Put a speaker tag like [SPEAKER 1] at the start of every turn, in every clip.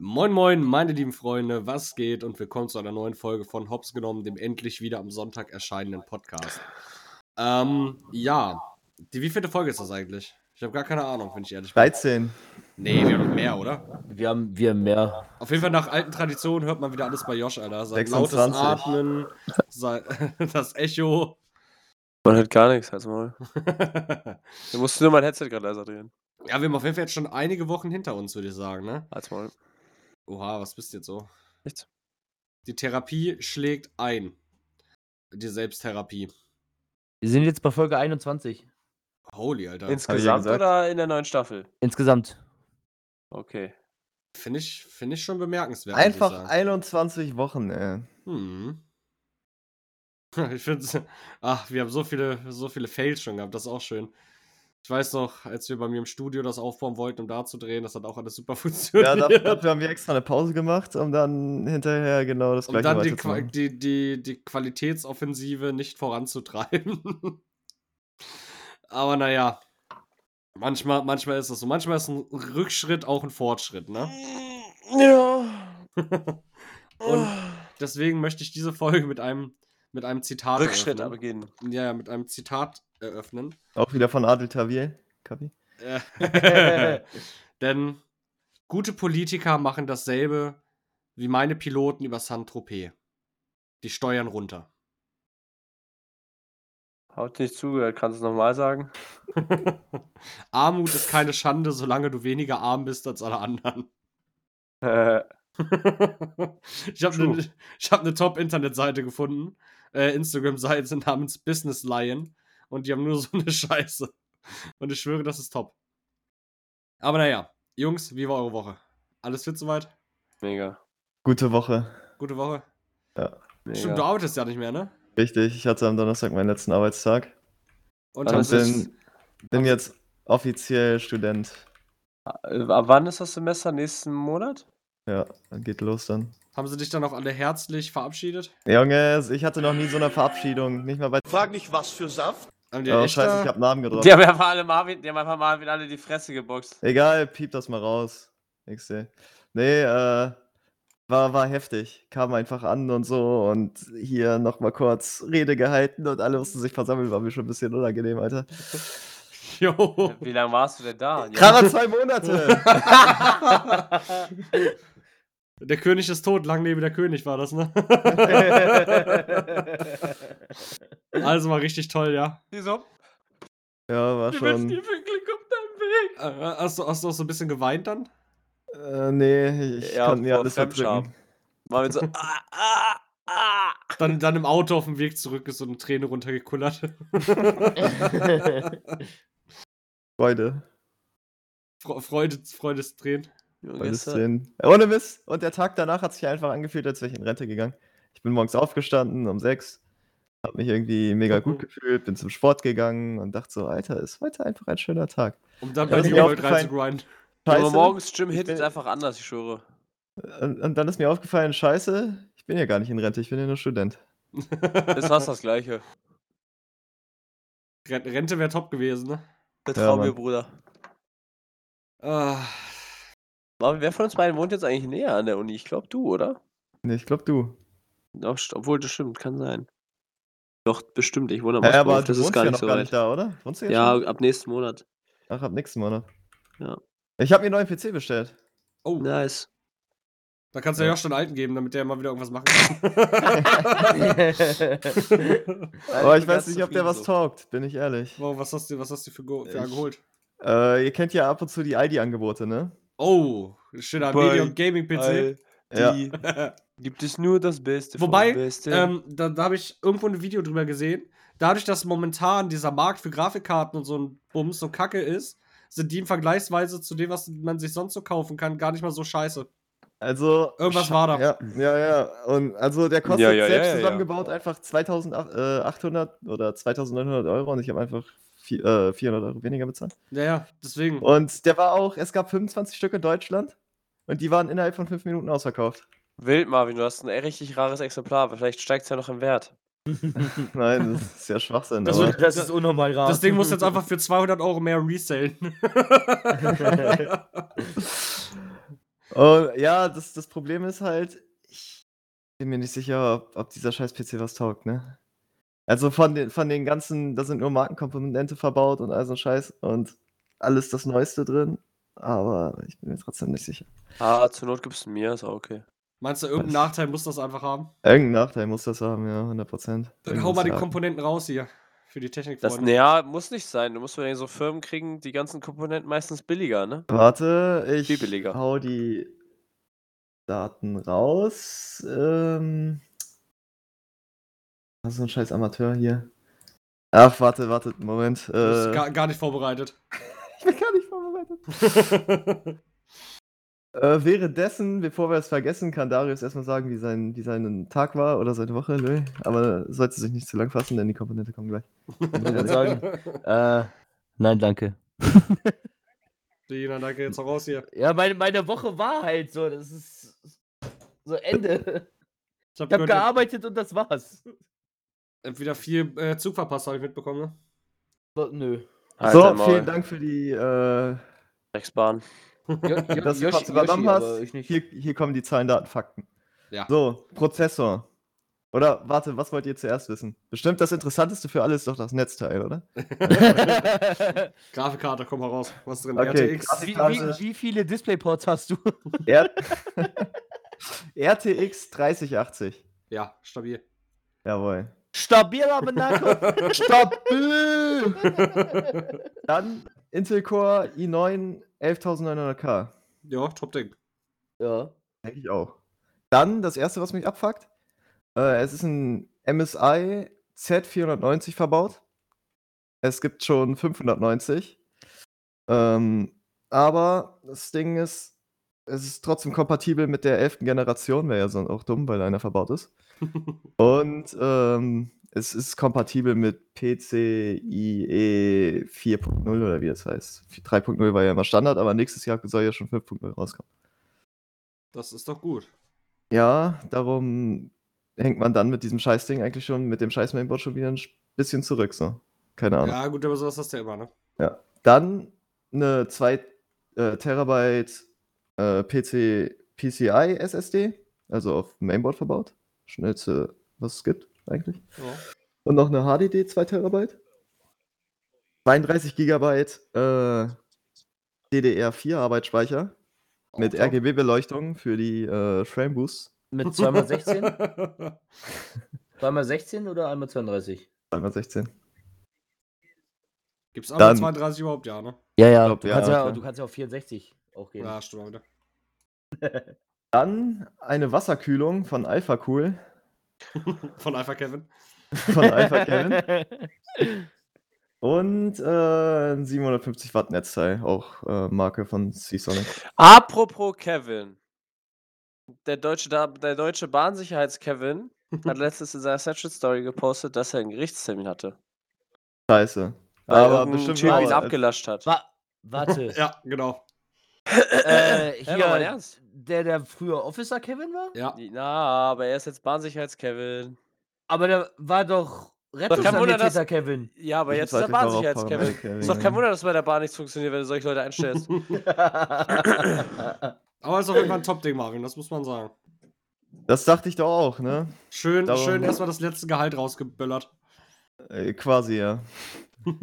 [SPEAKER 1] Moin Moin, meine lieben Freunde, was geht? Und willkommen zu einer neuen Folge von Hops genommen, dem endlich wieder am Sonntag erscheinenden Podcast. Ähm, ja, die wievielte Folge ist das eigentlich? Ich habe gar keine Ahnung, wenn ich ehrlich bin.
[SPEAKER 2] 13.
[SPEAKER 1] Nee, wir haben noch mehr, oder?
[SPEAKER 3] Wir haben, wir haben mehr.
[SPEAKER 1] Auf jeden Fall nach alten Traditionen hört man wieder alles bei Josh, Alter. Sein lautes
[SPEAKER 2] 26.
[SPEAKER 1] Atmen, sein, das Echo.
[SPEAKER 4] Man hört gar nichts, halt's mal. Du musst nur mein Headset gerade leiser drehen.
[SPEAKER 1] ja, wir haben auf jeden Fall jetzt schon einige Wochen hinter uns, würde ich sagen, ne?
[SPEAKER 4] Halt's mal.
[SPEAKER 1] Oha, was bist du jetzt so?
[SPEAKER 4] Nichts.
[SPEAKER 1] Die Therapie schlägt ein. Die Selbsttherapie.
[SPEAKER 3] Wir sind jetzt bei Folge 21.
[SPEAKER 1] Holy, Alter.
[SPEAKER 4] Insgesamt oder in der neuen Staffel?
[SPEAKER 3] Insgesamt.
[SPEAKER 4] Okay.
[SPEAKER 1] Finde ich, find ich schon bemerkenswert.
[SPEAKER 2] Einfach
[SPEAKER 1] sagen.
[SPEAKER 2] 21 Wochen, ey.
[SPEAKER 1] Hm. Ich finde ach, wir haben so viele, so viele Fails schon gehabt, das ist auch schön. Ich weiß noch, als wir bei mir im Studio das aufbauen wollten, um da zu drehen, das hat auch alles super
[SPEAKER 2] Ja,
[SPEAKER 1] funktioniert.
[SPEAKER 2] dafür haben wir extra eine Pause gemacht, um dann hinterher genau das
[SPEAKER 1] um
[SPEAKER 2] gleiche
[SPEAKER 1] dann die, Qua
[SPEAKER 2] weiterzumachen.
[SPEAKER 1] die, die, die Qualitätsoffensive nicht voranzutreiben. Aber naja, manchmal, manchmal ist das so. Manchmal ist ein Rückschritt auch ein Fortschritt, ne?
[SPEAKER 4] Ja.
[SPEAKER 1] Und deswegen möchte ich diese Folge mit einem, mit einem Zitat
[SPEAKER 4] Rückschritt
[SPEAKER 1] eröffnen.
[SPEAKER 4] beginnen.
[SPEAKER 1] Ja, ja, mit einem Zitat eröffnen.
[SPEAKER 2] Auch wieder von Adel Tawil. Kapi?
[SPEAKER 1] Äh, Denn gute Politiker machen dasselbe wie meine Piloten über Saint-Tropez. Die steuern runter.
[SPEAKER 4] Haut nicht zugehört, kannst du es nochmal sagen?
[SPEAKER 1] Armut ist keine Schande, solange du weniger arm bist als alle anderen.
[SPEAKER 4] Äh,
[SPEAKER 1] ich habe eine hab ne Top-Internetseite gefunden, äh, Instagram-Seite namens Business Lion und die haben nur so eine Scheiße. Und ich schwöre, das ist top. Aber naja, Jungs, wie war eure Woche? Alles fit soweit?
[SPEAKER 4] mega.
[SPEAKER 2] Gute Woche.
[SPEAKER 1] Gute Woche?
[SPEAKER 4] mega.
[SPEAKER 1] Stimmt, du arbeitest ja nicht mehr, ne?
[SPEAKER 2] Richtig, ich hatte am Donnerstag meinen letzten Arbeitstag.
[SPEAKER 1] Und
[SPEAKER 2] Und
[SPEAKER 4] ist
[SPEAKER 2] bin, bin jetzt offiziell Student.
[SPEAKER 4] Äh, Ab wann ist das Semester? Nächsten Monat?
[SPEAKER 2] Ja, dann geht los dann.
[SPEAKER 1] Haben sie dich dann auch alle herzlich verabschiedet?
[SPEAKER 2] Junge, ich hatte noch nie so eine Verabschiedung. Nicht mal bei.
[SPEAKER 5] Frag nicht, was für Saft.
[SPEAKER 1] Haben die
[SPEAKER 2] Oh,
[SPEAKER 1] echt
[SPEAKER 2] scheiße,
[SPEAKER 1] da-
[SPEAKER 2] ich hab Namen gedroppt.
[SPEAKER 4] Die haben einfach alle Marvin, die haben einfach Marvin alle die Fresse geboxt.
[SPEAKER 2] Egal, piep das mal raus. Ich seh. Nee, äh, war, war heftig. Kam einfach an und so und hier nochmal kurz Rede gehalten und alle mussten sich versammeln, war mir schon ein bisschen unangenehm, Alter.
[SPEAKER 1] Jo.
[SPEAKER 4] Wie lange warst du denn da? Ja.
[SPEAKER 2] Gerade zwei Monate!
[SPEAKER 1] Der König ist tot, lang lebe der König war das, ne? also war richtig toll, ja.
[SPEAKER 4] Wieso?
[SPEAKER 2] ja, war
[SPEAKER 4] wünschen
[SPEAKER 2] schon.
[SPEAKER 4] Glück auf deinem Weg.
[SPEAKER 1] Äh, Hast du, hast du auch so ein bisschen geweint dann?
[SPEAKER 2] Äh, nee, ich
[SPEAKER 4] Ja,
[SPEAKER 2] konnte mir alles verdrücken.
[SPEAKER 4] Marvin so, ah, ah, ah.
[SPEAKER 1] Dann, dann im Auto auf dem Weg zurück ist so eine Träne runtergekullert.
[SPEAKER 2] Freude.
[SPEAKER 1] Fre- Freude, Freudestränen.
[SPEAKER 2] Szenen. Ohne Mist. Und der Tag danach hat sich einfach angefühlt, als wäre ich in Rente gegangen. Ich bin morgens aufgestanden um sechs, hab mich irgendwie mega gut gefühlt, bin zum Sport gegangen und dachte so, Alter, ist heute einfach ein schöner Tag.
[SPEAKER 1] Um dann bei
[SPEAKER 2] ist mir
[SPEAKER 1] New World
[SPEAKER 2] aufgefallen.
[SPEAKER 1] reinzugrinden.
[SPEAKER 4] Aber
[SPEAKER 2] Scheiße.
[SPEAKER 4] morgens Gym hittet
[SPEAKER 2] bin-
[SPEAKER 4] einfach anders, ich schwöre.
[SPEAKER 2] Und, und dann ist mir aufgefallen, scheiße, ich bin ja gar nicht in Rente, ich bin ja nur Student.
[SPEAKER 4] Ist fast das Gleiche.
[SPEAKER 1] Ren- Rente wäre top gewesen, ne?
[SPEAKER 4] Vertrau
[SPEAKER 2] Ja,
[SPEAKER 4] mir. Bruder.
[SPEAKER 1] Ah,
[SPEAKER 4] Marvin, wer von uns beiden wohnt jetzt eigentlich näher an der Uni? Ich glaube du, oder?
[SPEAKER 2] Nee, ich glaube du.
[SPEAKER 4] Doch, obwohl, das stimmt, kann sein. Doch, bestimmt, ich wohne am
[SPEAKER 2] Ja,
[SPEAKER 4] Ostbahnhof,
[SPEAKER 2] aber du
[SPEAKER 4] das ist gar
[SPEAKER 2] ja
[SPEAKER 4] nicht
[SPEAKER 2] noch
[SPEAKER 4] so
[SPEAKER 2] gar
[SPEAKER 4] weit.
[SPEAKER 2] nicht da, oder? Wohnst du jetzt
[SPEAKER 4] Ja,
[SPEAKER 2] schon?
[SPEAKER 4] ab nächsten Monat.
[SPEAKER 2] Ach, ab nächsten Monat.
[SPEAKER 4] Ja.
[SPEAKER 2] Ich habe mir einen neuen PC bestellt.
[SPEAKER 1] oh,
[SPEAKER 4] Nice.
[SPEAKER 1] da kannst du ja
[SPEAKER 2] Ja.
[SPEAKER 1] Josh den alten geben, damit der mal wieder irgendwas machen kann.
[SPEAKER 2] Aber ich weiß nicht, ob der was taugt, bin ich ehrlich.
[SPEAKER 1] wow, was hast du, was hast du für, Go für
[SPEAKER 2] Ich-
[SPEAKER 1] geholt?
[SPEAKER 2] Äh, ihr kennt ja ab und zu die ID-Angebote, ne?
[SPEAKER 1] Oh, schöner
[SPEAKER 4] Bei
[SPEAKER 1] Medium Gaming PC.
[SPEAKER 2] Ja.
[SPEAKER 4] Die gibt es nur das Beste
[SPEAKER 1] Wobei,
[SPEAKER 4] vom Besten.
[SPEAKER 1] Ähm, da da habe ich irgendwo ein Video drüber gesehen. Dadurch, dass momentan dieser Markt für Grafikkarten und so ein Bums so kacke ist, sind die im Vergleichsweise zu dem, was man sich sonst so kaufen kann, gar nicht mal so scheiße.
[SPEAKER 2] Also.
[SPEAKER 1] Irgendwas war da.
[SPEAKER 2] Ja, ja, ja. Und also der kostet
[SPEAKER 4] Ja, ja, ja,
[SPEAKER 2] selbst
[SPEAKER 4] ja, ja.
[SPEAKER 2] zusammengebaut einfach 2800 oder 2900 Euro und ich habe einfach vi- äh, 400 Euro weniger bezahlt.
[SPEAKER 1] Ja, ja, deswegen.
[SPEAKER 2] Und der war auch, es gab 25 Stück in Deutschland und die waren innerhalb von 5 Minuten ausverkauft.
[SPEAKER 4] Wild, Marvin, du hast ein richtig rares Exemplar, aber vielleicht steigt es ja noch im Wert.
[SPEAKER 2] Nein, das ist ja Schwachsinn.
[SPEAKER 1] Das
[SPEAKER 2] aber
[SPEAKER 1] wird-
[SPEAKER 3] Das ist unnormal rar.
[SPEAKER 1] Das Ding muss jetzt einfach für 200 Euro mehr resellen.
[SPEAKER 2] Und ja, das, das Problem ist halt, ich bin mir nicht sicher, ob, ob dieser scheiß PC was taugt, ne? Also von den, von den ganzen, da sind nur Markenkomponente verbaut und all so ein Scheiß und alles das Neueste drin, aber ich bin mir trotzdem nicht sicher.
[SPEAKER 4] Ah, zur Not gibst du mir, ist auch okay.
[SPEAKER 1] Meinst du, irgendeinen Nachteil muss das einfach haben?
[SPEAKER 2] Irgendeinen Nachteil muss das haben, ja, 100 Prozent.
[SPEAKER 1] Dann hau mal die Komponenten raus hier. Für die Technik.
[SPEAKER 4] Das, naja, muss nicht sein. Du musst, wenn so Firmen kriegen, die ganzen Komponenten meistens billiger, ne?
[SPEAKER 2] Warte, ich
[SPEAKER 4] Viel billiger.
[SPEAKER 2] hau die Daten raus. Ähm, was ist so ein scheiß Amateur hier? Ach, warte, warte, Moment.
[SPEAKER 1] Du bist
[SPEAKER 2] Äh,
[SPEAKER 1] gar, gar nicht vorbereitet.
[SPEAKER 2] ich bin gar nicht vorbereitet. Äh, währenddessen, bevor wir es vergessen, kann Darius erstmal sagen, wie sein, wie sein Tag war oder seine Woche. Nö, aber sollte sich nicht zu lang fassen, denn die Komponente kommen gleich.
[SPEAKER 3] Ich würde sagen, äh, nein, danke.
[SPEAKER 1] Dina, danke, jetzt auch raus hier.
[SPEAKER 3] Ja, meine, meine Woche war halt so, das ist so Ende.
[SPEAKER 1] Ich hab
[SPEAKER 3] Ich habe
[SPEAKER 1] gehört,
[SPEAKER 3] gearbeitet und das war's.
[SPEAKER 1] Wieder viel äh, Zug verpasst, habe ich mitbekommen. Ne?
[SPEAKER 3] So, Nö.
[SPEAKER 4] Halt
[SPEAKER 2] so,
[SPEAKER 4] Maul.
[SPEAKER 2] vielen Dank für die, äh, dass du
[SPEAKER 3] Yoshi- Yoshi, aber
[SPEAKER 2] hast.
[SPEAKER 3] ich nicht.
[SPEAKER 2] Hier, hier kommen die Zahlen, Daten, Fakten.
[SPEAKER 1] Ja.
[SPEAKER 2] So, Prozessor. Oder warte, was wollt ihr zuerst wissen? Bestimmt das Interessanteste für alle ist doch das Netzteil, oder?
[SPEAKER 1] Grafikkarte, komm mal raus. Was ist drin?
[SPEAKER 2] Okay,
[SPEAKER 1] RTX?
[SPEAKER 3] wie, wie, wie viele Displayports hast du?
[SPEAKER 2] R RTX 3080.
[SPEAKER 1] Ja, stabil.
[SPEAKER 2] Jawohl.
[SPEAKER 3] Stabil, aber Nako.
[SPEAKER 2] Stabil! Dann Intel Core i9 11900K.
[SPEAKER 1] ja, top Ding.
[SPEAKER 3] ja.
[SPEAKER 2] Denke ich auch. Dann das erste, was mich abfuckt. Äh, es ist ein MSI Z490 verbaut. Es gibt schon 590. Ähm, aber das Ding ist, es ist trotzdem kompatibel mit der 11. Generation. Wäre ja sonst auch dumm, weil einer verbaut ist. Und ähm, es ist kompatibel mit PCIe 4.0 oder wie das heißt. 3.0 war ja immer Standard, aber nächstes Jahr soll ja schon 5.0 rauskommen.
[SPEAKER 1] Das ist doch gut.
[SPEAKER 2] Ja, darum hängt man dann mit diesem Scheißding eigentlich schon, mit dem scheiß Mainboard schon wieder ein sch- bisschen zurück, so. Keine Ahnung.
[SPEAKER 1] Ja, gut, aber sowas hast du ja immer, ne?
[SPEAKER 2] Dann eine 2 äh, Terabyte äh, PC, PCI SSD, also auf Mainboard verbaut. Schnellste, was es gibt, eigentlich.
[SPEAKER 1] Ja.
[SPEAKER 2] Und noch eine HDD 2 Terabyte. 32 Gigabyte äh, DDR4 Arbeitsspeicher mit
[SPEAKER 1] Auch top.
[SPEAKER 2] RGB-Beleuchtung für die äh, Frame Boosts.
[SPEAKER 3] Mit 2x16? 2x16 oder 1x32?
[SPEAKER 2] 216.
[SPEAKER 1] Gibt's auch
[SPEAKER 2] Dann-
[SPEAKER 1] 32 überhaupt, ja, ne?
[SPEAKER 3] Ja, ja.
[SPEAKER 2] glaub,
[SPEAKER 3] du,
[SPEAKER 2] ja,
[SPEAKER 3] kannst ja,
[SPEAKER 2] klar.
[SPEAKER 3] du kannst ja auf 64 auch gehen.
[SPEAKER 1] Ja, stimmt auch wieder.
[SPEAKER 2] Dann eine Wasserkühlung von Alpha Cool.
[SPEAKER 1] Von Alpha Kevin.
[SPEAKER 2] Von Alpha Kevin. Und äh, ein 750 Watt Netzteil, auch äh, Marke von Seasonic.
[SPEAKER 4] Apropos Kevin. Der deutsche, der deutsche Bahnsicherheits-Kevin hat letztens in seiner Snapchat Story gepostet, dass er einen Gerichtstermin hatte.
[SPEAKER 2] Scheiße.
[SPEAKER 4] Weil
[SPEAKER 2] Aber bestimmt
[SPEAKER 4] Typ ihn abgelascht hat.
[SPEAKER 3] Wa warte.
[SPEAKER 1] Ja, genau.
[SPEAKER 3] Äh,
[SPEAKER 4] Hä, war mein
[SPEAKER 3] hier,
[SPEAKER 4] Ernst?
[SPEAKER 3] der, der früher Officer Kevin war?
[SPEAKER 1] Ja.
[SPEAKER 4] Na, aber er ist jetzt Bahnsicherheits-Kevin.
[SPEAKER 3] Aber der war doch Rettungssanitäter Kevin.
[SPEAKER 4] Ja, aber
[SPEAKER 2] Ich
[SPEAKER 4] jetzt ist er Bahnsicherheits-Kevin.
[SPEAKER 2] Kevin,
[SPEAKER 4] Ist doch
[SPEAKER 2] ja.
[SPEAKER 4] kein Wunder, dass bei der Bahn nichts funktioniert, wenn du solche Leute einstellst.
[SPEAKER 1] Aber ist auf jeden Fall ein Top-Ding, Marvin, das muss man sagen.
[SPEAKER 2] Das dachte ich doch auch, ne?
[SPEAKER 1] Schön,
[SPEAKER 2] Darum-
[SPEAKER 1] schön erstmal das letzte Gehalt rausgeböllert.
[SPEAKER 2] Äh, quasi, ja.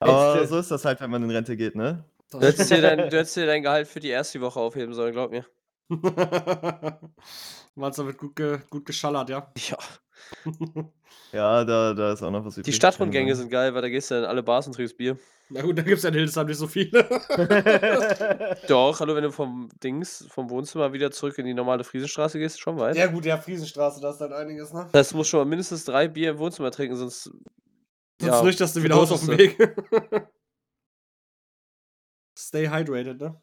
[SPEAKER 2] Aber so ist das halt, wenn man in Rente geht, ne?
[SPEAKER 4] Du hättest, dir dein, du hättest dir dein Gehalt für die erste Woche aufheben sollen, glaub mir.
[SPEAKER 1] Meinst du, da wird gut, ge gut geschallert, ja?
[SPEAKER 4] Ja.
[SPEAKER 2] Ja, da, da ist auch noch was
[SPEAKER 4] Die. Stadtrundgänge sind geil, weil da gehst du in alle Bars und trinkst Bier.
[SPEAKER 1] Na gut, da gibt's ja in Hildesheim nicht so viele.
[SPEAKER 4] Doch, hallo, wenn du vom Dings, vom Wohnzimmer wieder zurück in die normale Friesenstraße gehst, schon weit.
[SPEAKER 1] ja gut, ja, Friesenstraße, da ist halt einiges, ne?
[SPEAKER 4] Das heißt, musst schon mal mindestens drei Bier im Wohnzimmer trinken, sonst.
[SPEAKER 1] Sonst
[SPEAKER 4] ja,
[SPEAKER 1] nüchterst du wieder aus auf dem Weg. Stay hydrated, ne?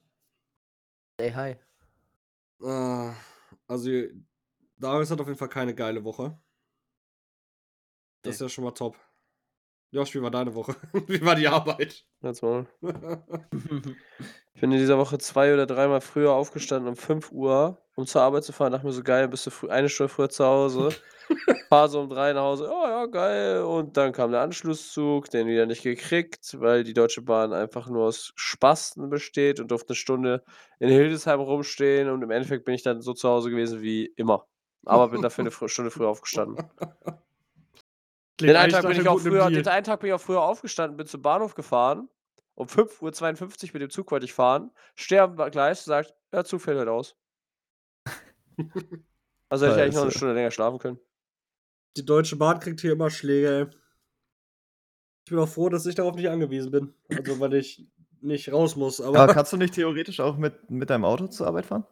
[SPEAKER 3] Say hi.
[SPEAKER 1] Ah, also, Darius hat auf jeden Fall keine geile Woche. Das ist ja schon mal top. Josh, wie war deine Woche? wie war die Arbeit?
[SPEAKER 4] Jetzt mal. Ich bin in dieser Woche zwei oder dreimal früher aufgestanden um 5 Uhr, um zur Arbeit zu fahren. Dachte mir so geil, bist du früh, eine Stunde früher zu Hause. Fahr so um drei nach Hause, oh ja, geil. Und dann kam der Anschlusszug, den wieder nicht gekriegt, weil die Deutsche Bahn einfach nur aus Spasten besteht und durfte eine Stunde in Hildesheim rumstehen. Und im Endeffekt bin ich dann so zu Hause gewesen wie immer. Aber bin dafür eine Stunde früher aufgestanden. Den einen, Tag bin ich auch früher, den einen Tag bin ich auch früher aufgestanden, bin zum Bahnhof gefahren. Um 5.52 Uhr mit dem Zug wollte ich fahren. Stehe am Gleis, sagt, ja, Zug fällt heute aus. Also hätte ich eigentlich noch eine. Stunde länger schlafen können.
[SPEAKER 1] Die Deutsche Bahn kriegt hier immer Schläge, ey. Ich bin auch froh, dass ich darauf nicht angewiesen bin. Also, weil ich nicht raus muss. Aber,
[SPEAKER 2] Aber kannst du nicht theoretisch auch mit, mit deinem Auto zur Arbeit fahren?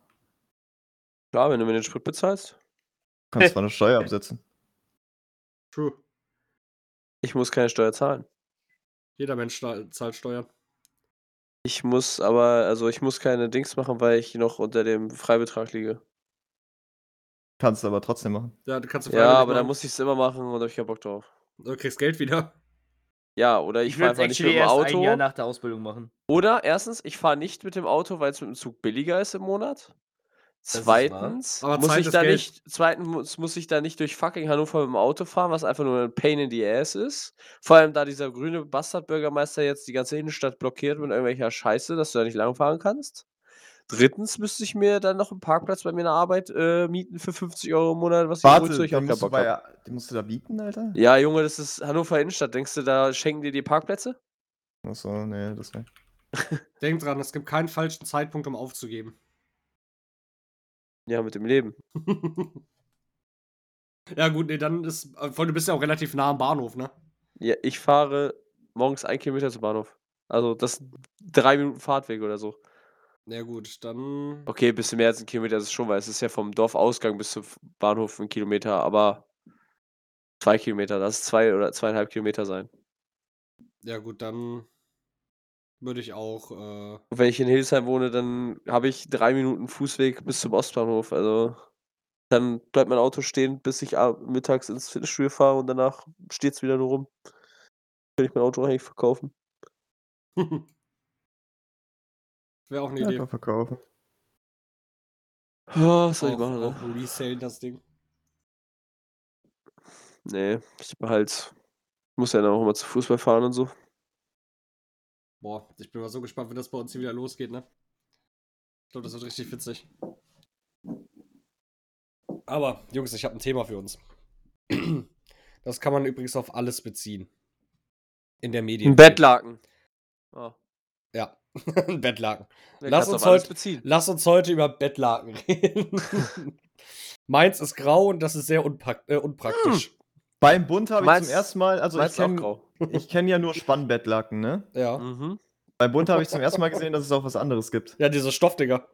[SPEAKER 4] Klar, wenn du mir den Sprit bezahlst.
[SPEAKER 2] Du kannst zwar eine Steuer absetzen.
[SPEAKER 1] true.
[SPEAKER 4] Ich muss keine Steuer zahlen.
[SPEAKER 1] Jeder Mensch zahlt Steuern.
[SPEAKER 4] Ich muss aber, also ich muss keine Dings machen, weil ich noch unter dem Freibetrag liege.
[SPEAKER 2] Kannst du aber trotzdem machen.
[SPEAKER 1] Ja, du kannst du
[SPEAKER 4] Ja, aber dann
[SPEAKER 1] machen.
[SPEAKER 4] muss ich es immer machen und da habe ich keinen Bock drauf.
[SPEAKER 1] Du kriegst Geld wieder.
[SPEAKER 4] Ja, oder ich,
[SPEAKER 3] Ich
[SPEAKER 4] fahre
[SPEAKER 3] würde es
[SPEAKER 4] einfach nicht mit dem
[SPEAKER 3] erst ein Jahr
[SPEAKER 4] Auto.
[SPEAKER 3] nach der Ausbildung machen.
[SPEAKER 4] Oder erstens, ich fahre nicht mit dem Auto, weil es mit dem Zug billiger ist im Monat. Zweitens,
[SPEAKER 1] Aber
[SPEAKER 4] muss ich da
[SPEAKER 1] Geld.
[SPEAKER 4] nicht, zweitens muss, muss ich da nicht durch fucking Hannover mit dem Auto fahren, was einfach nur ein Pain in the Ass ist. Vor allem, da dieser grüne Bastardbürgermeister jetzt die ganze Innenstadt blockiert mit irgendwelcher Scheiße, dass du da nicht langfahren kannst. Drittens müsste ich mir dann noch einen Parkplatz bei mir in der Arbeit äh, mieten für 50 Euro im Monat, was ich
[SPEAKER 2] Warte,
[SPEAKER 4] ich auch keinen
[SPEAKER 2] musst du,
[SPEAKER 4] Bock
[SPEAKER 2] bei,
[SPEAKER 4] habe.
[SPEAKER 2] die musst du da bieten, Alter?
[SPEAKER 4] Ja, Junge, das ist Hannover Innenstadt. Denkst du, da schenken dir die Parkplätze?
[SPEAKER 2] Achso, nee, das nicht.
[SPEAKER 1] Denk dran, es gibt keinen falschen Zeitpunkt, um aufzugeben.
[SPEAKER 4] Ja, mit dem Leben.
[SPEAKER 1] ja, gut, nee, dann ist. äh, Vor allem, du bist ja auch relativ nah am Bahnhof, ne?
[SPEAKER 4] Ja, ich fahre morgens ein Kilometer zum Bahnhof. Also das sind drei Minuten Fahrtweg oder so.
[SPEAKER 1] Ja, gut, dann.
[SPEAKER 4] Okay, ein bisschen mehr als ein Kilometer ist es schon, weil es ist ja vom Dorfausgang bis zum Bahnhof ein Kilometer, aber zwei Kilometer, das ist zwei oder zweieinhalb Kilometer sein.
[SPEAKER 1] Ja, gut, dann. Würde ich auch. Äh,
[SPEAKER 4] wenn ich in Hildesheim wohne, dann habe ich drei Minuten Fußweg bis zum Ostbahnhof. Also dann bleibt mein Auto stehen, bis ich mittags ins Fitnessstudio fahre und danach steht es wieder nur rum. Kann ich mein Auto eigentlich verkaufen.
[SPEAKER 1] Wäre auch eine Idee.
[SPEAKER 2] Einfach verkaufen.
[SPEAKER 4] Ja, was soll ich machen,
[SPEAKER 1] auch resellen das Ding.
[SPEAKER 4] Nee, ich halt. Muss ja dann auch immer zu Fußball fahren und so.
[SPEAKER 1] Boah, ich bin mal so gespannt, wenn das bei uns hier wieder losgeht, ne? Ich glaube, das wird richtig witzig. Aber, Jungs, ich habe ein Thema für uns. Das kann man übrigens auf alles beziehen. In der Medien.
[SPEAKER 4] Ein Bettlaken. Oh.
[SPEAKER 1] Ja, ein Bettlaken.
[SPEAKER 4] Der
[SPEAKER 1] Lass uns heute-. Lass uns heute über Bettlaken reden. Meins ist grau und das ist sehr unpak äh, unpraktisch.
[SPEAKER 2] Beim Bund habe ich zum ersten Mal, also ich kenne
[SPEAKER 4] grau.
[SPEAKER 2] ich kenn ja nur Spannbettlaken, ne?
[SPEAKER 1] Ja.
[SPEAKER 4] Mhm.
[SPEAKER 2] Beim Bund habe ich zum ersten Mal gesehen, dass es auch was anderes gibt.
[SPEAKER 1] Ja, diese Stoffdinger.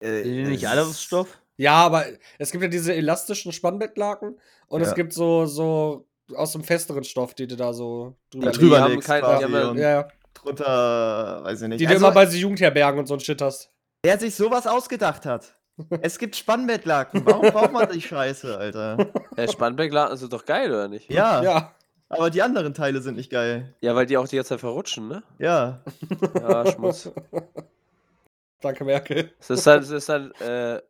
[SPEAKER 2] Äh,
[SPEAKER 3] die nicht alle aus Stoff?
[SPEAKER 1] Ja, aber es gibt ja diese elastischen Spannbettlaken und es
[SPEAKER 2] Ja.
[SPEAKER 1] gibt so, so aus dem festeren Stoff, die du da so drüber
[SPEAKER 2] Ja, drüber
[SPEAKER 4] haben
[SPEAKER 2] legst
[SPEAKER 4] kein- Ja,
[SPEAKER 1] ja.
[SPEAKER 2] Drunter, weiß ich nicht.
[SPEAKER 1] Die du
[SPEAKER 2] Also,
[SPEAKER 1] immer bei so Jugendherbergen und so ein Shit hast.
[SPEAKER 2] wer sich sowas ausgedacht hat. Es gibt Spannbettlaken. Warum braucht man die Scheiße, Alter?
[SPEAKER 4] Hey, Spannbettlaken sind doch geil, oder nicht?
[SPEAKER 2] Ja,
[SPEAKER 1] Ja.
[SPEAKER 2] aber die anderen Teile sind nicht geil.
[SPEAKER 4] Ja, weil die auch die ganze Zeit verrutschen, ne?
[SPEAKER 2] Ja.
[SPEAKER 4] Ja, Schmutz.
[SPEAKER 1] Danke, Merkel.
[SPEAKER 4] Das ist dann, das ist dann äh,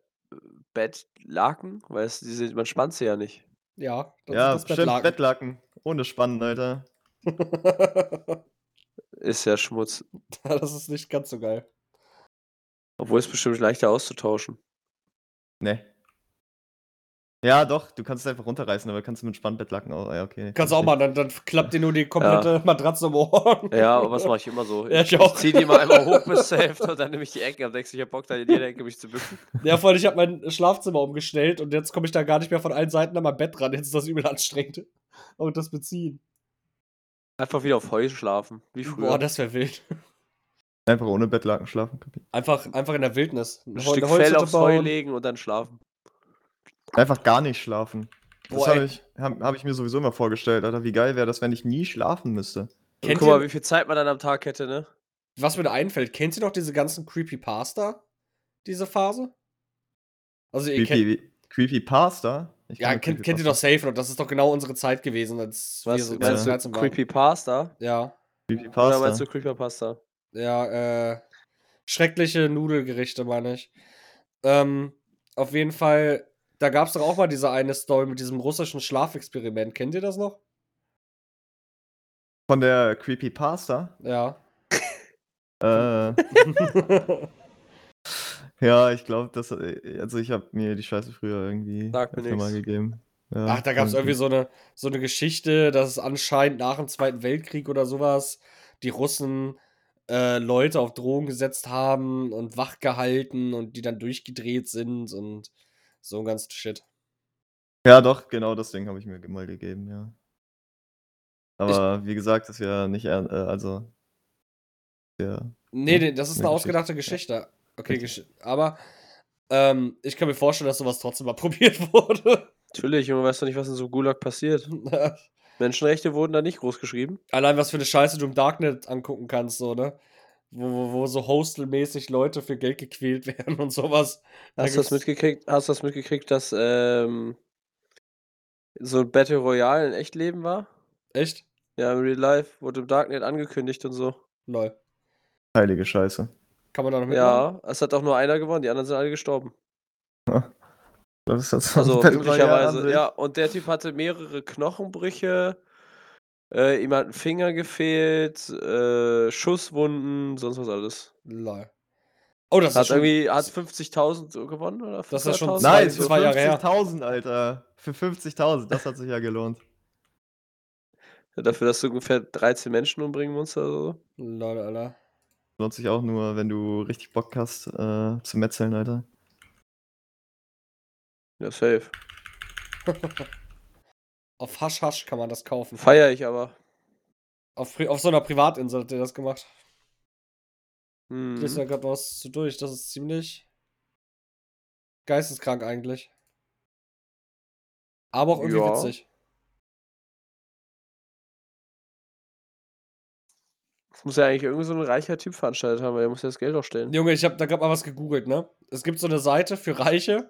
[SPEAKER 4] Bettlaken, weil es, die sind, man spannt sie ja nicht.
[SPEAKER 1] Ja, das
[SPEAKER 2] ja,
[SPEAKER 1] ist das Bettlaken.
[SPEAKER 2] Bettlaken. Ohne Spannen, Alter.
[SPEAKER 4] Ist ja Schmutz.
[SPEAKER 1] das ist nicht ganz so geil.
[SPEAKER 4] Obwohl es bestimmt leichter auszutauschen.
[SPEAKER 2] Ne. Ja, doch, du kannst es einfach runterreißen, aber kannst du mit Spannbettlaken auch. Ja, okay.
[SPEAKER 1] Kannst du auch mal, dann, dann klappt dir nur die komplette Matratze im Ohr.
[SPEAKER 4] Ja, aber das mache ich immer so.
[SPEAKER 1] Ja,
[SPEAKER 4] ich,
[SPEAKER 1] ich
[SPEAKER 4] ich
[SPEAKER 1] auch.
[SPEAKER 4] zieh die mal einmal hoch bis zur Hälfte und dann nehme ich die Ecke und denkst, ich hab Bock, da in jeder Ecke mich zu bücken.
[SPEAKER 1] Ja, vor allem, ich habe mein Schlafzimmer umgestellt und jetzt komme ich da gar nicht mehr von allen Seiten an mein Bett ran. Jetzt ist das übel anstrengend. Und das beziehen.
[SPEAKER 4] Einfach wieder auf Heu schlafen, wie früher.
[SPEAKER 1] Boah, das wäre wild.
[SPEAKER 2] Einfach ohne Bettlaken schlafen. Kapi.
[SPEAKER 1] Einfach, einfach in der Wildnis.
[SPEAKER 4] Ein
[SPEAKER 1] Heu-
[SPEAKER 4] Stück Fell aufs Heu legen und dann schlafen.
[SPEAKER 2] Einfach gar nicht schlafen. Das habe ich, hab, hab ich mir sowieso immer vorgestellt, Alter. Wie geil wäre das, wenn ich nie schlafen müsste.
[SPEAKER 4] Und
[SPEAKER 1] Kennt
[SPEAKER 4] guck mal,
[SPEAKER 1] ihr-
[SPEAKER 4] wie viel Zeit man dann am Tag hätte, ne?
[SPEAKER 1] Was mir da einfällt, kennt ihr noch diese ganzen Creepypasta? Diese Phase? Also, ihr kennt,
[SPEAKER 2] Creepy, Creepypasta? Ich
[SPEAKER 1] ja, kennt, kennt ihr doch safe und das ist doch genau unsere Zeit gewesen, als wir
[SPEAKER 4] Was
[SPEAKER 1] so
[SPEAKER 4] meinst
[SPEAKER 1] 13
[SPEAKER 4] du?
[SPEAKER 1] waren.
[SPEAKER 4] Creepypasta?
[SPEAKER 1] Ja,
[SPEAKER 4] Oder
[SPEAKER 2] Creepypasta.
[SPEAKER 4] meinst du Creepypasta?
[SPEAKER 1] ja, äh, schreckliche Nudelgerichte, meine ich. Ähm, auf jeden Fall Da gab es doch auch mal diese eine Story mit diesem russischen Schlafexperiment. Kennt ihr das noch?
[SPEAKER 2] Von der Creepypasta.
[SPEAKER 1] Ja.
[SPEAKER 2] Äh, ja, ich glaube, das. äh, Also, ich habe mir die Scheiße früher irgendwie
[SPEAKER 4] Sagt mir
[SPEAKER 2] mal gegeben. Ja,
[SPEAKER 1] Ach, da gab es
[SPEAKER 2] irgendwie.
[SPEAKER 1] so eine, so eine Geschichte, dass es anscheinend nach dem Zweiten Weltkrieg oder sowas die Russen äh, Leute auf Drogen gesetzt haben und wach gehalten und die dann durchgedreht sind und so ein ganz Shit.
[SPEAKER 2] Ja, doch, genau das Ding habe ich mir mal gegeben, ja. Aber wie gesagt, das ist ja nicht, äh, also. Ja.
[SPEAKER 1] Nee,
[SPEAKER 2] Ja,
[SPEAKER 1] nee, das ist
[SPEAKER 2] eine
[SPEAKER 1] eine
[SPEAKER 2] Geschichte.
[SPEAKER 1] ausgedachte Geschichte. Okay, aber ähm, ich kann mir vorstellen, dass sowas trotzdem mal probiert wurde.
[SPEAKER 4] Natürlich, Junge, weißt du nicht, was in so einem Gulag passiert. Menschenrechte wurden da nicht groß geschrieben.
[SPEAKER 1] Allein was für eine Scheiße du im Darknet angucken kannst, so, ne? Wo, wo, wo so hostelmäßig Leute für Geld gequält werden und sowas. Da
[SPEAKER 4] Hast du das mitgekriegt, hast du das mitgekriegt, dass ähm, so ein Battle Royale in Echtleben war?
[SPEAKER 1] Echt?
[SPEAKER 4] Ja, im Real Life wurde im Darknet angekündigt und so.
[SPEAKER 1] Lol.
[SPEAKER 2] Heilige Scheiße.
[SPEAKER 1] Kann man da noch mitmachen?
[SPEAKER 4] Ja, es hat auch nur einer gewonnen, die anderen sind alle gestorben.
[SPEAKER 2] Das ist ein
[SPEAKER 4] Also
[SPEAKER 2] sich.
[SPEAKER 4] ja. Und der Typ hatte mehrere Knochenbrüche, äh, ihm hat ein Finger gefehlt, äh, Schusswunden, sonst was alles.
[SPEAKER 1] Lol. Oh, das ist
[SPEAKER 4] Hat
[SPEAKER 1] schon,
[SPEAKER 4] irgendwie, hat 50.000 so gewonnen oder
[SPEAKER 1] Das ist schon
[SPEAKER 4] 500.000?
[SPEAKER 2] Nein, für
[SPEAKER 1] zwei Jahre her.
[SPEAKER 2] 50.000, Alter. Für 50.000, das hat sich ja gelohnt.
[SPEAKER 4] Dafür, dass du ungefähr 13 Menschen umbringen musst oder so.
[SPEAKER 1] Lol, Alter.
[SPEAKER 2] Lohnt sich auch nur, wenn du richtig Bock hast äh, zu metzeln, Alter.
[SPEAKER 4] Ja, safe.
[SPEAKER 1] Auf Hasch Hasch kann man das kaufen.
[SPEAKER 4] Feier ich aber.
[SPEAKER 1] Auf, auf so einer Privatinsel hat der das gemacht. Ich lese ja gerade was zu durch. Das ist ziemlich geisteskrank eigentlich. Aber auch irgendwie
[SPEAKER 4] Ja.
[SPEAKER 1] witzig.
[SPEAKER 4] Das muss ja eigentlich irgendwie so ein reicher Typ veranstaltet haben, weil er muss ja das Geld auch stellen.
[SPEAKER 1] Junge, ich habe da gerade mal was gegoogelt, ne? Es gibt so eine Seite für Reiche,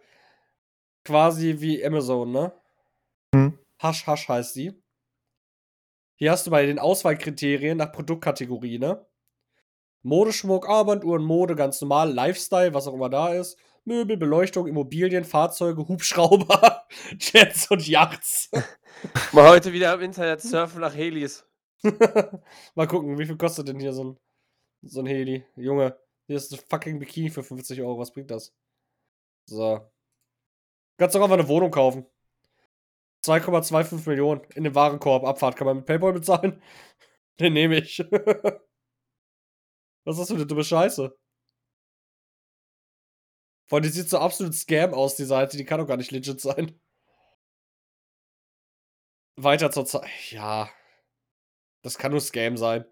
[SPEAKER 1] quasi wie Amazon, ne?
[SPEAKER 2] Hm.
[SPEAKER 1] Hasch Hasch heißt die. Hier hast du bei den Auswahlkriterien nach Produktkategorie, ne? Modeschmuck, Armbanduhren, Mode, ganz normal, Lifestyle, was auch immer da ist. Möbel, Beleuchtung, Immobilien, Fahrzeuge, Hubschrauber, Jets und Yachts.
[SPEAKER 4] Mal heute wieder im Internet surfen nach Helis.
[SPEAKER 1] Mal gucken, wie viel kostet denn hier so ein, so ein Heli? Junge, hier ist ein fucking Bikini für 50 Euro. Was bringt das? So. Kannst doch einfach eine Wohnung kaufen. 2,25 Millionen in den Warenkorb. Abfahrt kann man mit Paypal bezahlen. Den nehme ich. Was ist das für eine dumme Scheiße? Vor allem, die sieht so absolut Scam aus, die Seite. Die kann doch gar nicht legit sein. Weiter zur Zeit. Ja. Das kann nur Scam sein.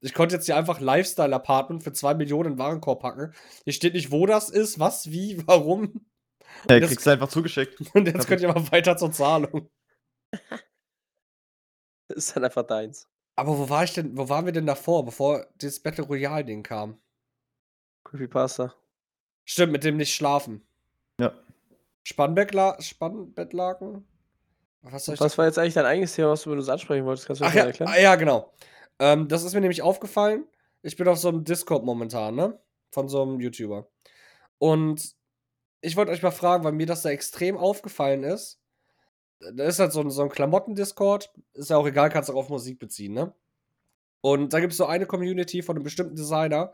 [SPEAKER 1] Ich konnte jetzt hier einfach Lifestyle-Apartment für 2 Millionen in Warenkorb packen. Hier steht nicht, wo das ist, was, wie, warum.
[SPEAKER 2] Hey,
[SPEAKER 1] Das-
[SPEAKER 2] kriegst du einfach zugeschickt.
[SPEAKER 1] Und jetzt könnt ihr mal weiter zur Zahlung.
[SPEAKER 4] Das ist dann einfach deins.
[SPEAKER 1] Aber wo war ich denn, wo waren wir denn davor, bevor dieses Battle Royale-Ding kam?
[SPEAKER 4] Creepypasta.
[SPEAKER 1] Stimmt, mit dem nicht schlafen.
[SPEAKER 2] Ja.
[SPEAKER 1] Spannbettla Spannbettlaken? Was soll ich
[SPEAKER 4] Was war jetzt eigentlich dein eigenes Thema, was du mit uns ansprechen wolltest? Kannst du das
[SPEAKER 1] Ach
[SPEAKER 4] mal
[SPEAKER 1] ja,
[SPEAKER 4] erklären?
[SPEAKER 1] ah, ja, genau. Ähm, das ist mir nämlich aufgefallen. Ich bin auf so einem Discord momentan, ne? Von so einem YouTuber. Und ich wollte euch mal fragen, weil mir das da extrem aufgefallen ist. Da ist halt so ein, so ein Klamotten-Discord. Ist ja auch egal, kannst du auch auf Musik beziehen, ne? Und da gibt es so eine Community von einem bestimmten Designer,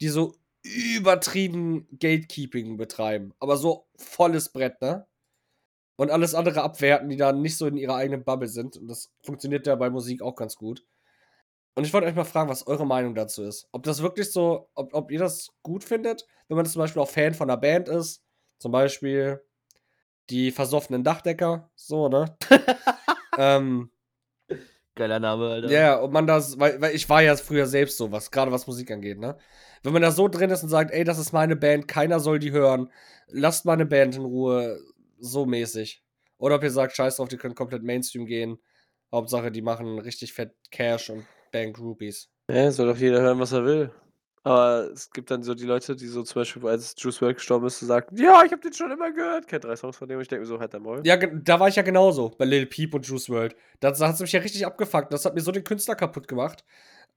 [SPEAKER 1] die so übertrieben Gatekeeping betreiben. Aber so volles Brett, ne? Und alles andere abwerten, die da nicht so in ihrer eigenen Bubble sind. Und das funktioniert ja bei Musik auch ganz gut. Und ich wollte euch mal fragen, was eure Meinung dazu ist. Ob das wirklich so, ob, ob ihr das gut findet, wenn man zum Beispiel auch Fan von einer Band ist. Zum Beispiel die versoffenen Dachdecker, so, ne? ähm,
[SPEAKER 3] Geiler Name, Alter.
[SPEAKER 1] ja, und man das, weil, weil ich war ja früher selbst sowas, gerade was Musik angeht, ne? Wenn man da so drin ist und sagt, ey, das ist meine Band, keiner soll die hören, lasst meine Band in Ruhe, so mäßig. Oder ob ihr sagt, scheiß drauf, die können komplett Mainstream gehen. Hauptsache, die machen richtig fett Cash und Bang Groupies.
[SPEAKER 4] Ja, soll doch jeder hören, was er will. Aber es gibt dann so die Leute, die so zum Beispiel, als Juice WRLD gestorben ist, so sagen, ja, ich hab den schon immer gehört. Kennt drei Songs von dem ich denke mir so, halt dein Maul.
[SPEAKER 1] Ja, da war ich ja genauso, bei Lil Peep und Juice World. Da hat es mich ja richtig abgefuckt. Das hat mir so den Künstler kaputt gemacht,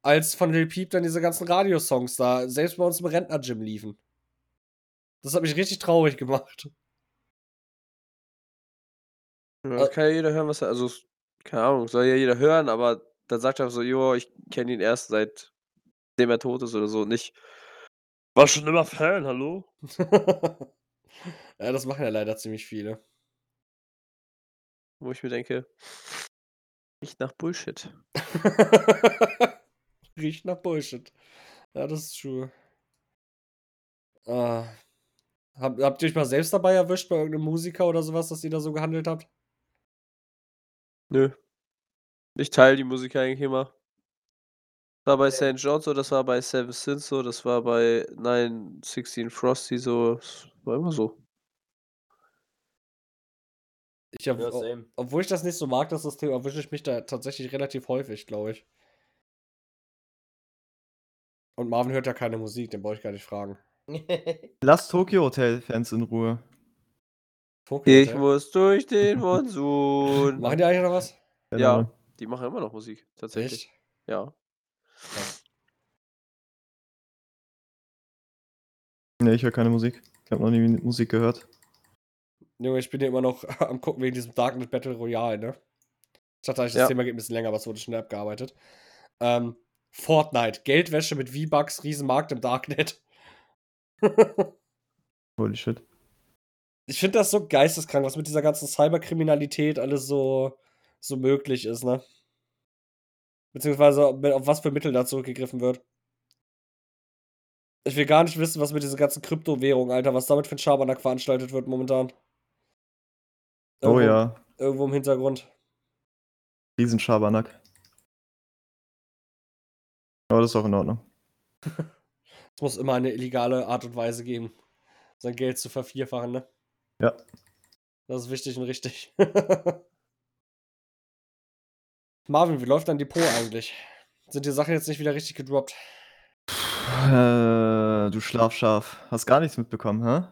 [SPEAKER 1] als von Lil Peep dann diese ganzen Radiosongs da selbst bei uns im Rentner-Gym liefen. Das hat mich richtig traurig gemacht.
[SPEAKER 4] Ja, das
[SPEAKER 1] Äh
[SPEAKER 4] kann ja jeder hören, was er also, keine Ahnung, soll ja jeder hören, aber dann sagt er so: „Jo, ich kenne ihn erst seitdem er tot ist“ oder so, nicht: „War schon immer Fan, hallo?“
[SPEAKER 1] Ja, das machen ja leider ziemlich viele.
[SPEAKER 4] Wo ich mir denke: „Riecht nach Bullshit.“
[SPEAKER 1] Riecht nach Bullshit. Ja, das ist true. Ah. Habt habt ihr euch mal selbst dabei erwischt bei irgend 'nem Musiker oder so was, dass ihr da so gehandelt habt?
[SPEAKER 4] Nö. Ich teile die Musik eigentlich immer. War bei. St. John so, das war bei Seven Sins so, das war bei 916 Frosty so, das war immer so.
[SPEAKER 1] Ich habe
[SPEAKER 3] Ja, same.
[SPEAKER 1] obwohl ich das nicht so mag, das System, erwische ich mich da tatsächlich relativ häufig, glaube ich. Und Marvin hört ja keine Musik, den brauche ich gar nicht fragen.
[SPEAKER 2] Lasst Tokyo Hotel Fans in Ruhe.
[SPEAKER 1] Tokyo
[SPEAKER 4] Ich
[SPEAKER 1] Hotel?
[SPEAKER 4] muss durch den Monsun.
[SPEAKER 1] Machen die eigentlich noch was?
[SPEAKER 4] Ja,
[SPEAKER 2] Ahnung.
[SPEAKER 4] die machen immer noch Musik, tatsächlich.
[SPEAKER 1] Echt?
[SPEAKER 4] Ja.
[SPEAKER 1] Krass.
[SPEAKER 2] Ne, ich höre keine Musik. Ich habe noch nie Musik gehört.
[SPEAKER 1] Junge, ich bin ja immer noch am gucken wegen diesem Darknet Battle Royale, ne? Ich dachte eigentlich, das
[SPEAKER 4] Ja.
[SPEAKER 1] Thema geht 'n bisschen länger, aber es wurde schnell abgearbeitet. Ähm, Fortnite, Geldwäsche mit V-Bucks, Riesenmarkt im Darknet.
[SPEAKER 2] Holy shit.
[SPEAKER 1] Ich finde das so geisteskrank, was mit dieser ganzen Cyberkriminalität alles so so möglich ist, ne? Beziehungsweise auf was für Mittel da zurückgegriffen wird. Ich will gar nicht wissen, was mit diesen ganzen Kryptowährungen, Alter, was damit für 'n Schabernack veranstaltet wird momentan.
[SPEAKER 2] Oh
[SPEAKER 1] Irgendwo
[SPEAKER 2] ja.
[SPEAKER 1] irgendwo im Hintergrund.
[SPEAKER 2] Riesen-Schabernack. Aber das ist auch in Ordnung.
[SPEAKER 1] Es muss immer eine illegale Art und Weise geben, sein Geld zu vervierfachen, ne?
[SPEAKER 2] Ja.
[SPEAKER 1] Das ist wichtig und richtig. Marvin, wie läuft dein Depot eigentlich? Sind die Sachen jetzt nicht wieder richtig gedroppt?
[SPEAKER 2] Äh, du Schlafschaf. Hast gar nichts mitbekommen, hä?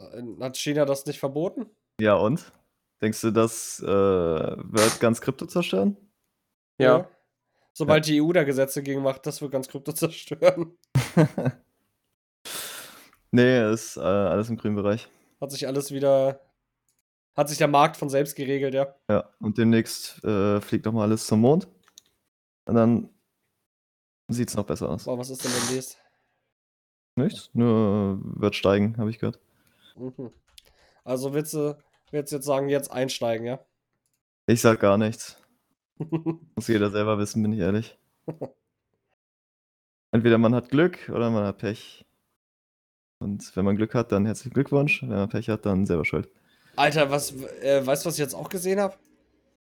[SPEAKER 1] Äh, hat China das nicht verboten?
[SPEAKER 2] Ja und? Denkst du, das, äh, wird ganz Krypto zerstören?
[SPEAKER 4] Ja.
[SPEAKER 1] Ja. Sobald die EU da Gesetze gegen macht, das wird ganz Krypto zerstören.
[SPEAKER 2] Ne, ist, äh, alles im grünen Bereich.
[SPEAKER 1] Hat sich alles wieder hat sich der Markt von selbst geregelt, ja.
[SPEAKER 2] Ja, und demnächst, äh, fliegt noch mal alles zum Mond. Und dann sieht's noch besser aus.
[SPEAKER 1] Boah, was ist denn demnächst?
[SPEAKER 2] Nichts, nur wird steigen, habe ich gehört.
[SPEAKER 1] Mhm. Also willst du willst jetzt sagen, jetzt einsteigen, ja?
[SPEAKER 2] Ich sage gar nichts. Muss jeder selber wissen, bin ich ehrlich. Entweder man hat Glück oder man hat Pech. Und wenn man Glück hat, dann herzlichen Glückwunsch. Wenn man Pech hat, dann selber schuld.
[SPEAKER 1] Alter, was äh, weißt du, was ich jetzt auch gesehen habe?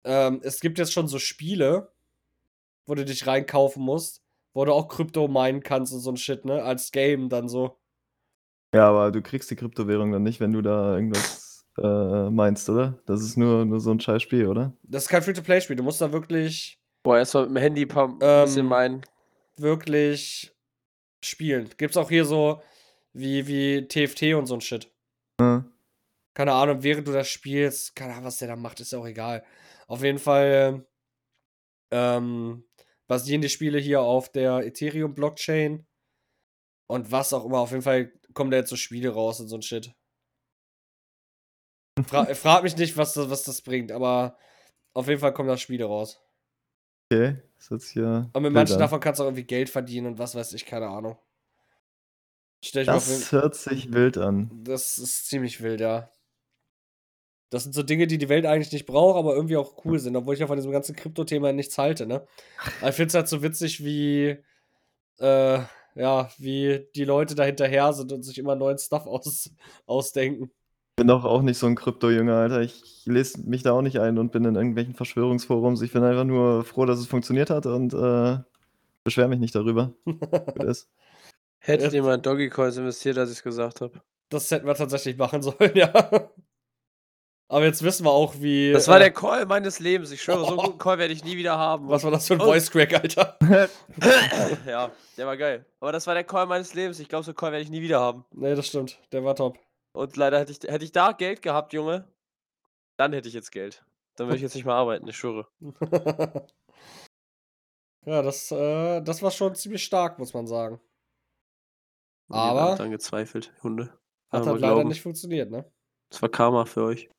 [SPEAKER 1] Ähm, es gibt jetzt schon so Spiele, wo du dich reinkaufen musst, wo du auch Krypto meinen kannst und so 'n Shit, ne, als Game dann so.
[SPEAKER 2] Ja, aber du kriegst die Kryptowährung dann nicht, wenn du da irgendwas, äh, meinst, oder? Das ist nur nur so 'n Scheiß-Spiel, oder?
[SPEAKER 1] Das ist kein Free-to-Play-Spiel. Du musst da wirklich
[SPEAKER 4] Boah, erst mal mit'm Handy paar bisschen
[SPEAKER 1] ähm,
[SPEAKER 4] meinen.
[SPEAKER 1] wirklich spielen. Gibt's auch hier so wie wie TFT und so 'n Shit.
[SPEAKER 2] Mhm.
[SPEAKER 1] Keine Ahnung, während du das spielst keine Ahnung, was der da macht, ist ja auch egal. Auf jeden Fall, ähm, basieren die Spiele hier auf der Ethereum-Blockchain. Und was auch immer, auf jeden Fall kommen da jetzt so Spiele raus und so 'n Shit. Fra frage mich nicht, was das was das bringt, aber auf jeden Fall kommen da Spiele raus.
[SPEAKER 2] Okay, das hört sich ja
[SPEAKER 1] Und mit manchen
[SPEAKER 2] an.
[SPEAKER 1] davon kannst du auch irgendwie Geld verdienen und was weiß ich, keine Ahnung. Ich
[SPEAKER 2] Das hört sich wild an.
[SPEAKER 1] Das ist ziemlich wild, ja. Das sind so Dinge, die die Welt eigentlich nicht braucht, aber irgendwie auch cool sind, obwohl ich ja von diesem ganzen Krypto-Thema nichts halte, ne? Ich finde es halt so witzig, wie äh, ja, wie die Leute da hinterher sind und sich immer neuen Stuff aus ausdenken.
[SPEAKER 2] Bin doch auch nicht so 'n Krypto-Junge, Alter. Ich lese mich da auch nicht ein und bin in irgendwelchen Verschwörungsforums. Ich bin einfach nur froh, dass es funktioniert hat und, äh, beschwere mich nicht darüber. Gut ist.
[SPEAKER 4] Hättet ihr mal in Doggycoins investiert, als ich's gesagt habe.
[SPEAKER 1] Das hätten wir tatsächlich machen sollen, ja. Aber jetzt wissen wir auch, wie
[SPEAKER 4] Das war
[SPEAKER 1] äh
[SPEAKER 4] der Call meines Lebens. Ich schwöre, so 'n guten Call werde ich nie wieder haben.
[SPEAKER 1] Was war das für 'n
[SPEAKER 4] Und-
[SPEAKER 1] Voice Crack, Alter?
[SPEAKER 4] Ja, der war geil. Aber das war der Call meines Lebens. Ich glaube, so 'n Call werde ich nie wieder haben.
[SPEAKER 1] Ne, das stimmt. Der war top.
[SPEAKER 4] Und leider hätte ich hätte ich da Geld gehabt, Junge, dann hätte ich jetzt Geld. Dann würde ich jetzt nicht mehr arbeiten, ich schwöre.
[SPEAKER 1] Ja, das äh, das war schon ziemlich stark, muss man sagen.
[SPEAKER 4] Und ihr habt
[SPEAKER 1] Aber
[SPEAKER 4] dran gezweifelt, Hunde.
[SPEAKER 1] hat halt leider
[SPEAKER 4] glauben.
[SPEAKER 1] nicht funktioniert, ne?
[SPEAKER 4] Das war Karma für euch.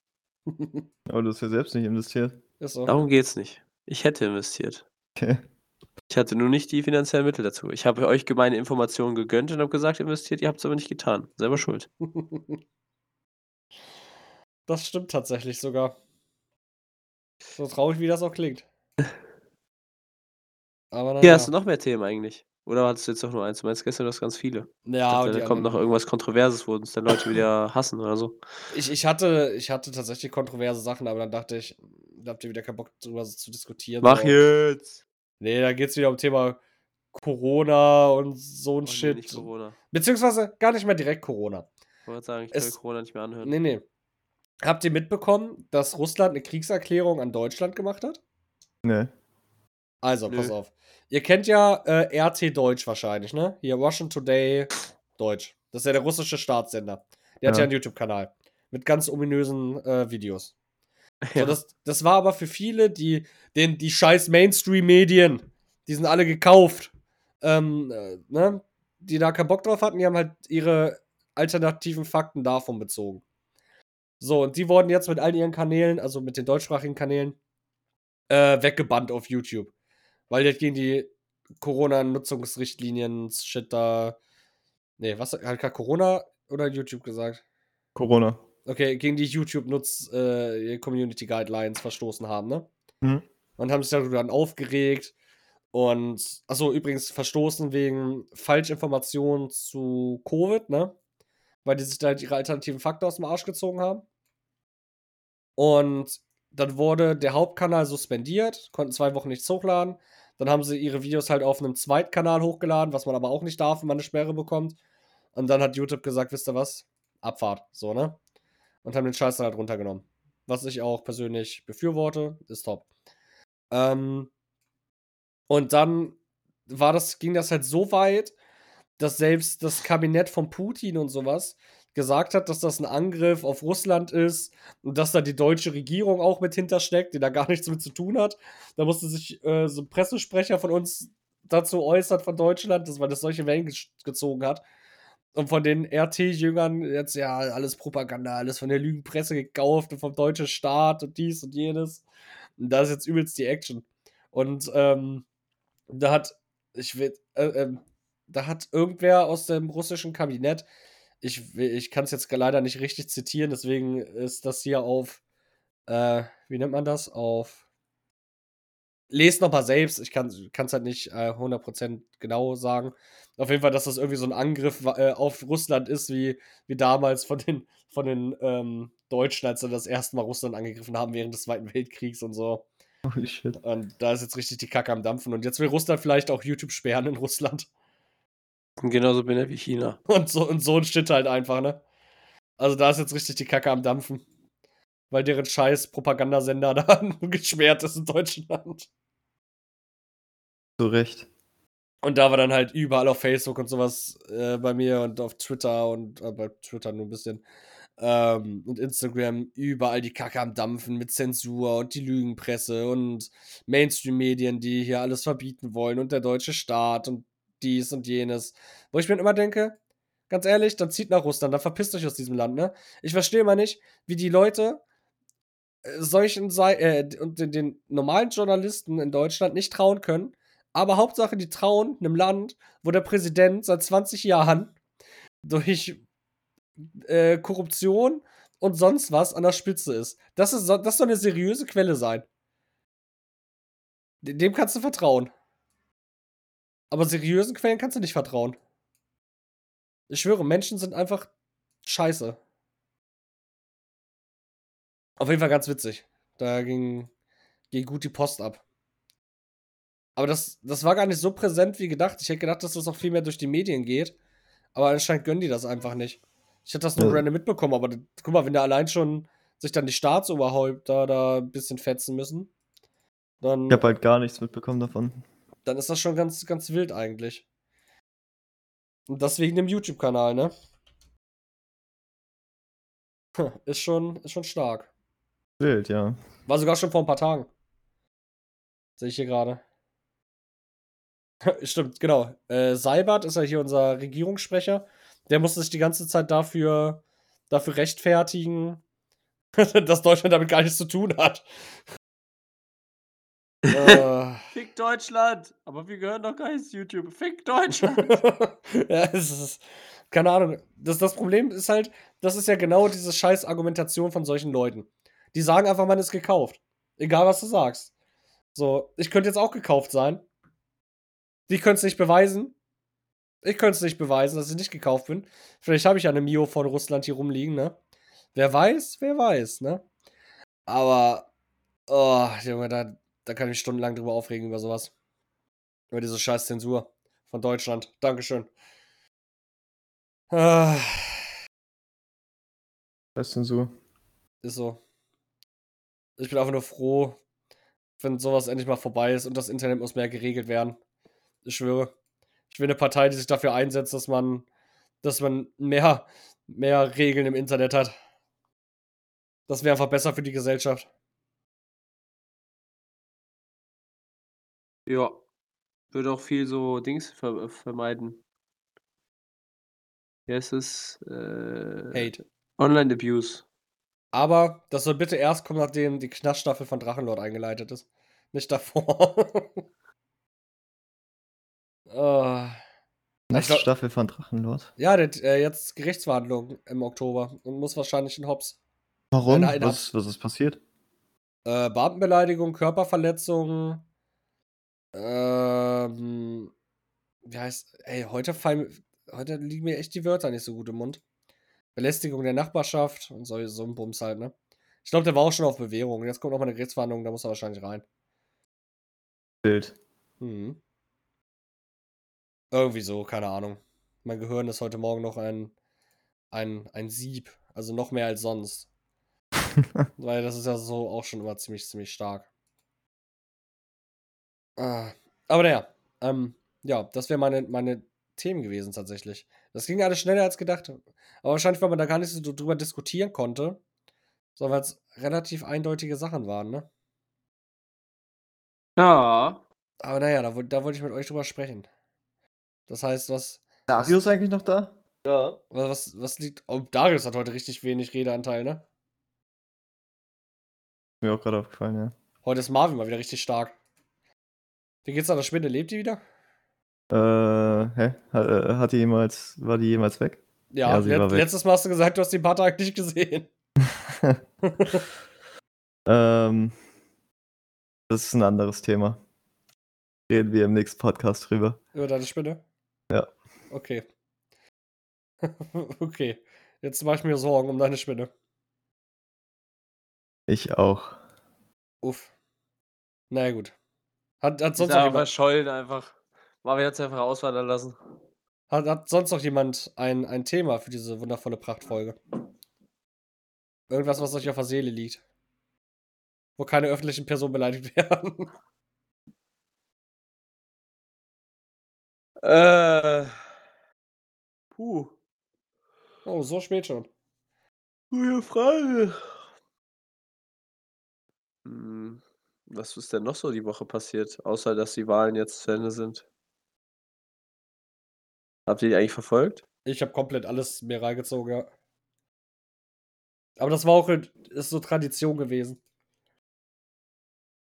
[SPEAKER 2] Aber du hast ja selbst nicht investiert.
[SPEAKER 1] Ist so.
[SPEAKER 4] Darum geht's nicht. Ich hätte investiert.
[SPEAKER 2] Okay.
[SPEAKER 4] Ich hatte nur nicht die finanziellen Mittel dazu. Ich habe euch gemeine Informationen gegönnt und habe gesagt, investiert, ihr habt es aber nicht getan. Selber schuld.
[SPEAKER 1] Das stimmt tatsächlich sogar. So traurig, wie das auch klingt. Aber
[SPEAKER 4] Hier
[SPEAKER 1] naja.
[SPEAKER 4] hast du noch mehr Themen eigentlich. Oder hattest du jetzt doch nur eins? Du meinst gestern, du hast ganz viele.
[SPEAKER 1] Ja,
[SPEAKER 4] dachte, da kommt noch irgendwas Kontroverses, wo uns dann Leute wieder hassen oder so.
[SPEAKER 1] Ich, ich, hatte, ich hatte tatsächlich kontroverse Sachen, aber dann dachte ich, da habt ihr wieder keinen Bock drüber zu diskutieren.
[SPEAKER 4] Mach
[SPEAKER 1] so.
[SPEAKER 4] jetzt!
[SPEAKER 1] Nee, da geht es wieder um Thema Corona und so ein
[SPEAKER 4] Oh, nee,
[SPEAKER 1] Shit.
[SPEAKER 4] nicht Corona.
[SPEAKER 1] Beziehungsweise gar nicht mehr direkt Corona.
[SPEAKER 4] Ich wollte sagen, ich
[SPEAKER 1] Es-
[SPEAKER 4] will Corona nicht mehr anhören.
[SPEAKER 1] Nee, nee. Habt ihr mitbekommen, dass Russland eine Kriegserklärung an Deutschland gemacht hat?
[SPEAKER 2] Nee.
[SPEAKER 1] Also,
[SPEAKER 4] Nö.
[SPEAKER 1] pass auf. Ihr kennt ja äh, RT Deutsch wahrscheinlich, ne? Hier Russian Today Deutsch. Das ist ja der russische Staatssender. Der hat ja
[SPEAKER 2] Ja.
[SPEAKER 1] einen YouTube-Kanal mit ganz ominösen äh, Videos. So,
[SPEAKER 4] Ja.
[SPEAKER 1] das, das war aber für viele, die, den, die scheiß Mainstream-Medien, die sind alle gekauft, ähm, äh, ne? Die da keinen Bock drauf hatten, die haben halt ihre alternativen Fakten davon bezogen. So, und die wurden jetzt mit all ihren Kanälen, also mit den deutschsprachigen Kanälen, äh, weggebannt auf YouTube. Weil jetzt gegen die Corona-Nutzungsrichtlinien, Shit da. Nee, was? Hat gerade Corona oder YouTube gesagt?
[SPEAKER 2] Corona.
[SPEAKER 1] Okay, gegen die YouTube-Nutz äh, Community Guidelines verstoßen haben, ne?
[SPEAKER 2] Mhm.
[SPEAKER 1] Und haben sich darüber dann aufgeregt. Und, achso, übrigens verstoßen wegen Falschinformationen zu Covid, ne? Weil die sich da halt ihre alternativen Fakten aus dem Arsch gezogen haben. Und dann wurde der Hauptkanal suspendiert, konnten zwei Wochen nichts hochladen. Dann haben sie ihre Videos halt auf einem Zweitkanal hochgeladen, was man aber auch nicht darf, wenn man eine Sperre bekommt. Und dann hat YouTube gesagt, wisst ihr was? Abfahrt, so, ne? Und haben den Scheiß dann halt runtergenommen. Was ich auch persönlich befürworte, ist top. Ähm, und dann war das, ging das halt so weit, dass selbst das Kabinett von Putin und sowas gesagt hat, dass das ein Angriff auf Russland ist und dass da die deutsche Regierung auch mit hintersteckt, die da gar nichts mit zu tun hat. Da musste sich äh, so ein Pressesprecher von uns dazu äußern von Deutschland, dass man das solche Wellen ge gezogen hat. Und von den RT-Jüngern jetzt ja alles Propaganda, alles von der Lügenpresse gekauft und vom deutschen Staat und dies und jenes. Und da ist jetzt übelst die Action. Und ähm, da hat, ich will, äh, ähm, da hat irgendwer aus dem russischen Kabinett, ich, ich kann es jetzt leider nicht richtig zitieren, deswegen ist das hier auf, äh, wie nennt man das? Auf, lest noch mal selbst, ich kann es halt nicht äh, 100% genau sagen. Auf jeden Fall, dass das irgendwie so ein Angriff äh, auf Russland ist, wie, wie damals von den, von den ähm, Deutschen, als sie das erste Mal Russland angegriffen haben während des Zweiten Weltkriegs und so.
[SPEAKER 2] Holy shit.
[SPEAKER 1] Und da ist jetzt richtig die Kacke am Dampfen. Und jetzt will Russland vielleicht auch YouTube sperren in Russland.
[SPEAKER 4] Und genauso bin ich wie China.
[SPEAKER 1] Und so, und so ein Shit halt einfach, ne? Also da ist jetzt richtig die Kacke am Dampfen. Weil deren scheiß Propagandasender da gesperrt ist in Deutschland.
[SPEAKER 2] Zu Recht.
[SPEAKER 1] Und da war dann halt überall auf Facebook und sowas äh, bei mir und auf Twitter und äh, bei Twitter nur ein bisschen ähm, und Instagram überall die Kacke am Dampfen mit Zensur und die Lügenpresse und Mainstream-Medien, die hier alles verbieten wollen und der deutsche Staat und dies und jenes. Wo ich mir immer denke, ganz ehrlich, dann zieht nach Russland, dann verpisst euch aus diesem Land, ne? Ich verstehe mal nicht, wie die Leute äh, solchen sei äh, und den, den normalen Journalisten in Deutschland nicht trauen können, aber Hauptsache, die trauen einem Land, wo der Präsident seit 20 Jahren durch äh, Korruption und sonst was an der Spitze ist. Das, ist so, das soll eine seriöse Quelle sein. De- Dem kannst du vertrauen. Aber seriösen Quellen kannst du nicht vertrauen. Ich schwöre, Menschen sind einfach scheiße. Auf jeden Fall ganz witzig. Da ging, ging gut die Post ab. Aber das, das war gar nicht so präsent wie gedacht. Ich hätte gedacht, dass das auch viel mehr durch die Medien geht. Aber anscheinend gönnen die das einfach nicht. Ich hätte das nur
[SPEAKER 2] Ja.
[SPEAKER 1] random mitbekommen, aber guck mal, wenn da allein schon sich dann die Staatsoberhäupter da ein bisschen fetzen müssen, dann,
[SPEAKER 2] Ich habe halt gar nichts mitbekommen davon.
[SPEAKER 1] Dann ist das schon ganz, ganz wild eigentlich. Und das wegen dem YouTube-Kanal, ne? Ist schon, ist schon stark.
[SPEAKER 2] Wild, ja.
[SPEAKER 1] War sogar schon vor ein paar Tagen. Sehe ich hier gerade. Stimmt, genau. Äh, Seibert ist ja hier unser Regierungssprecher. Der musste sich die ganze Zeit dafür, dafür rechtfertigen, dass Deutschland damit gar nichts zu tun hat. äh,
[SPEAKER 4] Fick Deutschland! Aber wir gehören doch gar nicht zu YouTube. Fick Deutschland!
[SPEAKER 1] ja, es ist, keine Ahnung. Das, das Problem ist halt, das ist ja genau diese scheiß Argumentation von solchen Leuten. Die sagen einfach, man ist gekauft. Egal, was du sagst. So, ich könnte jetzt auch gekauft sein. Die können es nicht beweisen. Ich könnte es nicht beweisen, dass ich nicht gekauft bin. Vielleicht habe ich ja eine Mio von Russland hier rumliegen, ne? Wer weiß, wer weiß, ne? Aber, oh, Junge, da, da kann ich mich stundenlang drüber aufregen über sowas. Über diese scheiß Zensur von Deutschland. Dankeschön. Ah,
[SPEAKER 2] denn so?
[SPEAKER 1] ist so. Ich bin einfach nur froh, wenn sowas endlich mal vorbei ist und das Internet muss mehr geregelt werden. Ich schwöre. Ich will eine Partei, die sich dafür einsetzt, dass man, dass man mehr, mehr Regeln im Internet hat. Das wäre einfach besser für die Gesellschaft.
[SPEAKER 4] Ja. Würde auch viel so Dings ver vermeiden. Ja, es ist äh,
[SPEAKER 1] Hate.
[SPEAKER 4] Online Abuse.
[SPEAKER 1] Aber das soll bitte erst kommen, nachdem die Knaststaffel von Drachenlord eingeleitet ist. Nicht davor. Ah. Ich glaub-
[SPEAKER 2] Staffel von Drachenlord.
[SPEAKER 1] ja, der, äh, jetzt Gerichtsverhandlung im Oktober und muss wahrscheinlich in Hops.
[SPEAKER 2] Warum?
[SPEAKER 1] Nein, nein,
[SPEAKER 2] was, was ist passiert?
[SPEAKER 1] Äh, Beamtenbeleidigung, Körperverletzung. Ähm, wie heißt. Ey, heute fallen. Heute liegen mir echt die Wörter nicht so gut im Mund. Belästigung der Nachbarschaft und so, so ein Bums halt, ne? Ich glaube, der war auch schon auf Bewährung. Jetzt kommt noch mal eine Gerichtsverhandlung, da muss er wahrscheinlich rein.
[SPEAKER 2] Bild.
[SPEAKER 1] Mhm. Irgendwie so, keine Ahnung. Mein Gehirn ist heute Morgen noch ein, ein, ein Sieb. Also noch mehr als sonst. Weil das ist ja so auch schon immer ziemlich, ziemlich stark. Ah, aber naja, ähm, ja, das wäre meine, meine Themen gewesen tatsächlich. Das ging alles schneller als gedacht. Aber wahrscheinlich, weil man da gar nicht so drüber diskutieren konnte, sondern weil es relativ eindeutige Sachen waren, ne?
[SPEAKER 4] Ja.
[SPEAKER 1] Aber naja, da, da wollte ich mit euch drüber sprechen. Das heißt, was,
[SPEAKER 2] Darius eigentlich noch da?
[SPEAKER 3] Ja.
[SPEAKER 1] was, was, was liegt. Oh, Darius hat heute richtig wenig Redeanteil, ne?
[SPEAKER 2] Mir auch gerade aufgefallen, ja.
[SPEAKER 1] Heute ist Marvin mal wieder richtig stark. Wie geht's an der Spinne? Lebt die wieder?
[SPEAKER 2] Äh, hä? Hat, äh, hat die jemals, war die jemals weg?
[SPEAKER 1] Ja,
[SPEAKER 2] Ja,
[SPEAKER 1] let
[SPEAKER 2] weg.
[SPEAKER 1] letztes Mal hast du gesagt, du hast die ein paar Tage nicht gesehen.
[SPEAKER 2] Ähm, das ist ein anderes Thema. Reden wir im nächsten Podcast drüber.
[SPEAKER 1] Über deine Spinne?
[SPEAKER 2] Ja.
[SPEAKER 1] Okay. okay. Jetzt mache ich mir Sorgen um deine Spinne.
[SPEAKER 2] Ich auch.
[SPEAKER 1] Uff. Naja, gut. Hat, hat,
[SPEAKER 4] Sonst
[SPEAKER 1] noch jemand,
[SPEAKER 4] verschollen einfach. Marvin hat es einfach auswandern lassen.
[SPEAKER 1] hat, hat sonst noch jemand ein, ein Thema für diese wundervolle Prachtfolge? Irgendwas, was euch auf der Seele liegt. Wo keine öffentlichen Personen beleidigt werden.
[SPEAKER 4] Äh. Puh.
[SPEAKER 1] Oh, so spät schon.
[SPEAKER 4] Gute Frage. Hm, was ist denn noch so die Woche passiert, außer dass die Wahlen jetzt zu Ende sind? Habt ihr die eigentlich verfolgt?
[SPEAKER 1] Ich habe komplett alles mir reingezogen, ja. Aber das war auch ist so Tradition gewesen.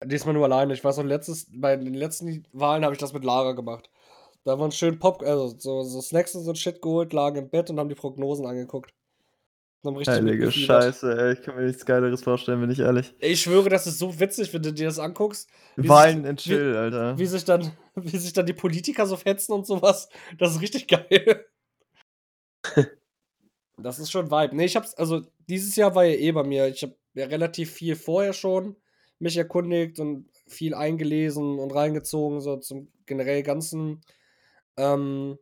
[SPEAKER 1] Diesmal nur alleine. Ich weiß noch, letztes, bei den letzten Wahlen habe ich das mit Lara gemacht. Da haben wir uns schön Pop, also so, so Snacks und so Shit geholt, lagen im Bett und haben die Prognosen angeguckt.
[SPEAKER 2] Heilige. Scheiße, ey. Ich kann mir nichts Geileres vorstellen, bin ich ehrlich.
[SPEAKER 1] Ich schwöre, das ist so witzig, wenn du dir das anguckst. Wie sich-
[SPEAKER 2] in Chill, Alter.
[SPEAKER 1] Wie sich, dann, wie sich dann die Politiker so fetzen und sowas. Das ist richtig geil. das ist schon Vibe. Nee, ich hab's, also dieses Jahr war ja eh bei mir. Ich hab ja relativ viel vorher schon mich erkundigt und viel eingelesen und reingezogen, so zum generell ganzen ähm,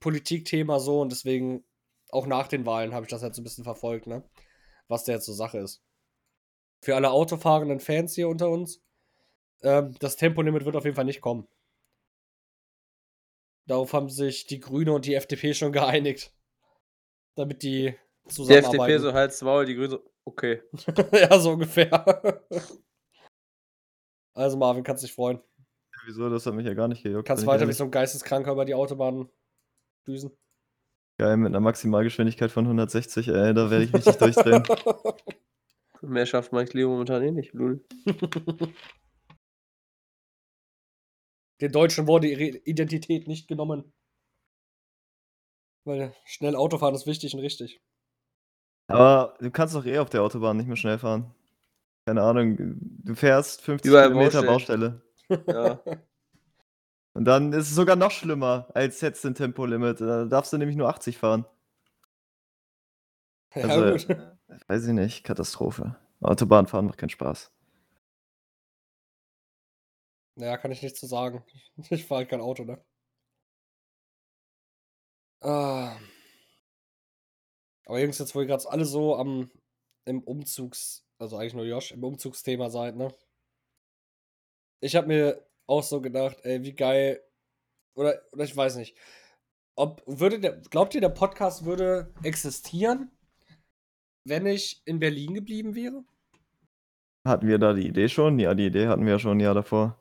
[SPEAKER 1] Politikthema so und deswegen auch nach den Wahlen habe ich das halt so ein bisschen verfolgt, ne? Was da jetzt so Sache ist. Für alle autofahrenden Fans hier unter uns, ähm, das Tempolimit wird auf jeden Fall nicht kommen. Darauf haben sich die Grüne und die FDP schon geeinigt. Damit die
[SPEAKER 4] Die FDP
[SPEAKER 1] zusammenarbeiten.
[SPEAKER 4] so Hals Maul, die Grünen so, okay.
[SPEAKER 1] ja, so ungefähr. also Marvin, kannst dich freuen.
[SPEAKER 2] Wieso? Das hat mich ja gar nicht gejuckt.
[SPEAKER 1] Kannst weiter wie so ein Geisteskranker über die Autobahn düsen.
[SPEAKER 2] Geil, mit einer Maximalgeschwindigkeit von 160, ey. Da werde ich richtig durchdrehen.
[SPEAKER 4] Mehr schafft Mike Leo momentan eh nicht. Lul.
[SPEAKER 1] Den Deutschen wurde ihre Identität nicht genommen. Weil schnell Autofahren ist wichtig und richtig.
[SPEAKER 2] Aber du kannst doch eh auf der Autobahn nicht mehr schnell fahren. Keine Ahnung, du fährst 50
[SPEAKER 4] Überall
[SPEAKER 2] Kilometer
[SPEAKER 4] Baustellen.
[SPEAKER 2] Baustelle.
[SPEAKER 4] Ja.
[SPEAKER 2] Und dann ist es sogar noch schlimmer, als du ein Tempolimit. Da darfst du nämlich nur 80 fahren.
[SPEAKER 1] Ja,
[SPEAKER 2] Also,
[SPEAKER 1] gut.
[SPEAKER 2] Weiß ich nicht, Katastrophe. Autobahnfahren macht keinen Spaß.
[SPEAKER 1] Naja, kann ich nichts zu sagen. Ich fahre halt kein Auto, ne? Ah. Aber Jungs, jetzt wo ihr gerade alle so am im Umzugs, also eigentlich nur Josh, im Umzugsthema seid, ne? Ich habe mir auch so gedacht, ey, wie geil. Oder, oder ich weiß nicht. Ob würde der, glaubt ihr, der Podcast würde existieren, wenn ich in Berlin geblieben wäre?
[SPEAKER 2] Hatten wir da die Idee schon? Ja, die Idee hatten wir ja schon ein Jahr davor.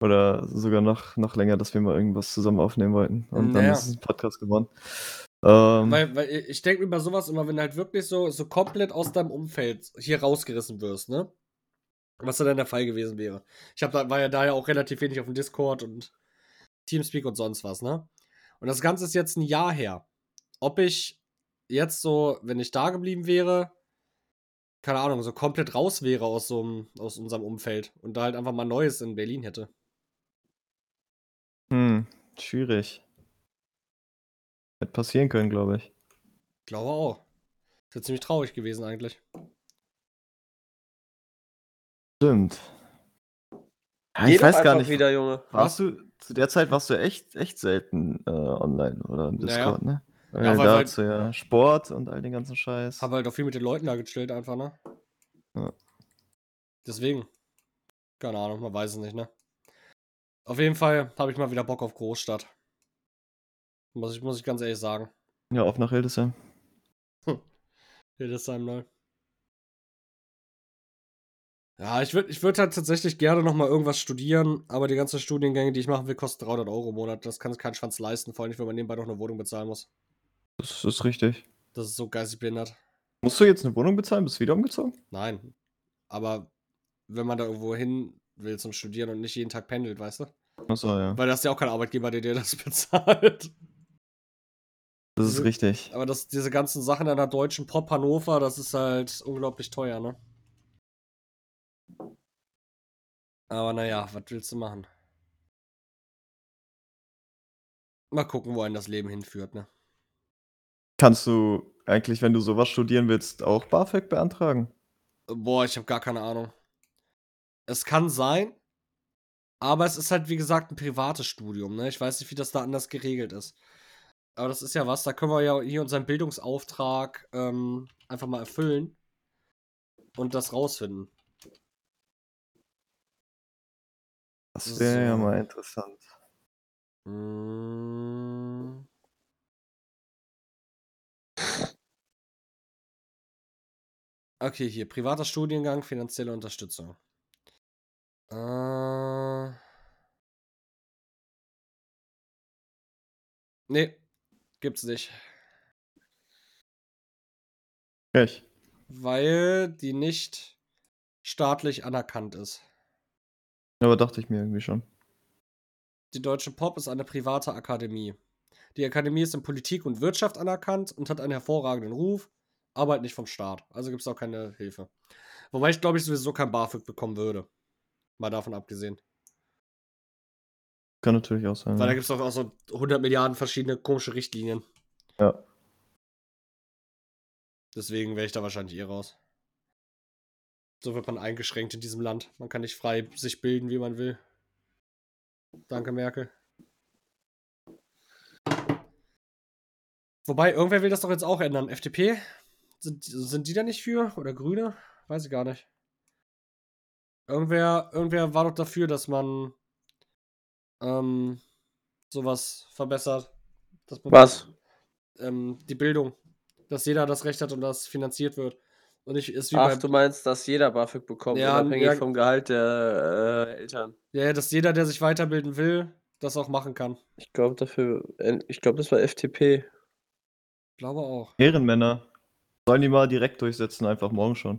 [SPEAKER 2] Oder sogar noch, noch länger, dass wir mal irgendwas zusammen aufnehmen wollten. Und dann
[SPEAKER 1] Naja.
[SPEAKER 2] ist es ein Podcast geworden. Ähm,
[SPEAKER 1] Weil, weil ich denke mir bei sowas immer, wenn du halt wirklich so, so komplett aus deinem Umfeld hier rausgerissen wirst, ne? Was dann der Fall gewesen wäre. Ich hab da, war ja da ja auch relativ wenig auf dem Discord und Teamspeak und sonst was, ne? Und das Ganze ist jetzt ein Jahr her. Ob ich jetzt so, wenn ich da geblieben wäre, keine Ahnung, so komplett raus wäre aus so einem, aus unserem Umfeld und da halt einfach mal Neues in Berlin hätte.
[SPEAKER 2] hm, schwierig. Hätte passieren können, glaube ich.
[SPEAKER 1] Glaube auch. Das wäre ziemlich traurig gewesen eigentlich.
[SPEAKER 2] Stimmt. Ja, ich weiß gar nicht.
[SPEAKER 4] wieder, Junge.
[SPEAKER 2] Warst du, zu der Zeit warst du echt, echt selten äh, online oder im
[SPEAKER 1] Naja.
[SPEAKER 2] Discord, ne? Weil
[SPEAKER 1] Ja, weil-
[SPEAKER 2] da
[SPEAKER 1] weil-
[SPEAKER 2] hast du ja Sport und all den ganzen Scheiß.
[SPEAKER 1] Habe halt auch viel mit den Leuten da gechillt einfach, ne?
[SPEAKER 2] Ja.
[SPEAKER 1] Deswegen. Keine Ahnung, man weiß es nicht, ne? Auf jeden Fall habe ich mal wieder Bock auf Großstadt. Muss ich, muss ich ganz ehrlich sagen.
[SPEAKER 2] Ja, auf nach Hildesheim.
[SPEAKER 1] Hildesheim neu. Ja, ich würde ich würd halt tatsächlich gerne noch mal irgendwas studieren, aber die ganzen Studiengänge, die ich machen will, kosten 300 Euro im Monat. Das kann sich kein Schwanz leisten, vor allem, wenn man nebenbei noch eine Wohnung bezahlen muss.
[SPEAKER 2] Das ist richtig.
[SPEAKER 1] Das ist so geistig behindert.
[SPEAKER 2] Musst du jetzt eine Wohnung bezahlen? Bist du wieder umgezogen?
[SPEAKER 1] Nein. Aber wenn man da irgendwo hin will zum Studieren und nicht jeden Tag pendelt, weißt du?
[SPEAKER 2] Achso, ja.
[SPEAKER 1] Weil das ist ja auch kein Arbeitgeber, der dir das bezahlt.
[SPEAKER 2] Das ist richtig.
[SPEAKER 1] Aber das, diese ganzen Sachen an der deutschen Pop Hannover, das ist halt unglaublich teuer, ne? Aber naja, was willst du machen? Mal gucken, wo einen das Leben hinführt, ne?
[SPEAKER 2] Kannst du eigentlich, wenn du sowas studieren willst, auch BAföG beantragen?
[SPEAKER 1] Boah, ich habe gar keine Ahnung. Es kann sein, aber es ist halt, wie gesagt, ein privates Studium, ne? Ich weiß nicht, wie das da anders geregelt ist. Aber das ist ja was, da können wir ja hier unseren Bildungsauftrag ähm, einfach mal erfüllen und das rausfinden.
[SPEAKER 2] Das wäre ja
[SPEAKER 1] So.
[SPEAKER 2] mal interessant.
[SPEAKER 1] Mm. Okay, hier, privater Studiengang, finanzielle Unterstützung. Äh. Nee, gibt's nicht.
[SPEAKER 2] Echt?
[SPEAKER 1] Weil die nicht staatlich anerkannt ist.
[SPEAKER 2] Aber dachte ich mir irgendwie schon.
[SPEAKER 1] Die Deutsche Pop ist eine private Akademie. Die Akademie ist in Politik und Wirtschaft anerkannt und hat einen hervorragenden Ruf, aber halt nicht vom Staat. Also gibt es auch keine Hilfe. Wobei ich glaube, ich sowieso kein BAföG bekommen würde. Mal davon abgesehen.
[SPEAKER 2] Kann natürlich auch sein.
[SPEAKER 1] Weil da gibt es doch auch so 100 Milliarden verschiedene komische Richtlinien.
[SPEAKER 2] ja.
[SPEAKER 1] Deswegen wäre ich da wahrscheinlich eh raus. So wird man eingeschränkt in diesem Land. Man kann nicht frei sich bilden, wie man will. Danke, Merkel. Wobei, irgendwer will das doch jetzt auch ändern. FDP? Sind, sind die da nicht für? Oder Grüne? Weiß ich gar nicht. Irgendwer, irgendwer war doch dafür, dass man ähm, sowas verbessert. Dass man,
[SPEAKER 4] Was?
[SPEAKER 1] Ähm, die Bildung. Dass jeder das Recht hat und das finanziert wird. Und nicht ist wie
[SPEAKER 4] Ach,
[SPEAKER 1] bei,
[SPEAKER 4] du meinst, dass jeder BAföG bekommt,
[SPEAKER 1] Ja,
[SPEAKER 4] unabhängig
[SPEAKER 1] ja.
[SPEAKER 4] vom Gehalt der äh, Eltern.
[SPEAKER 1] ja, dass jeder, der sich weiterbilden will, das auch machen kann.
[SPEAKER 4] Ich glaube dafür, ich glaube, das war FDP.
[SPEAKER 1] Glaube auch.
[SPEAKER 2] Ehrenmänner. Sollen die mal direkt durchsetzen, einfach morgen schon.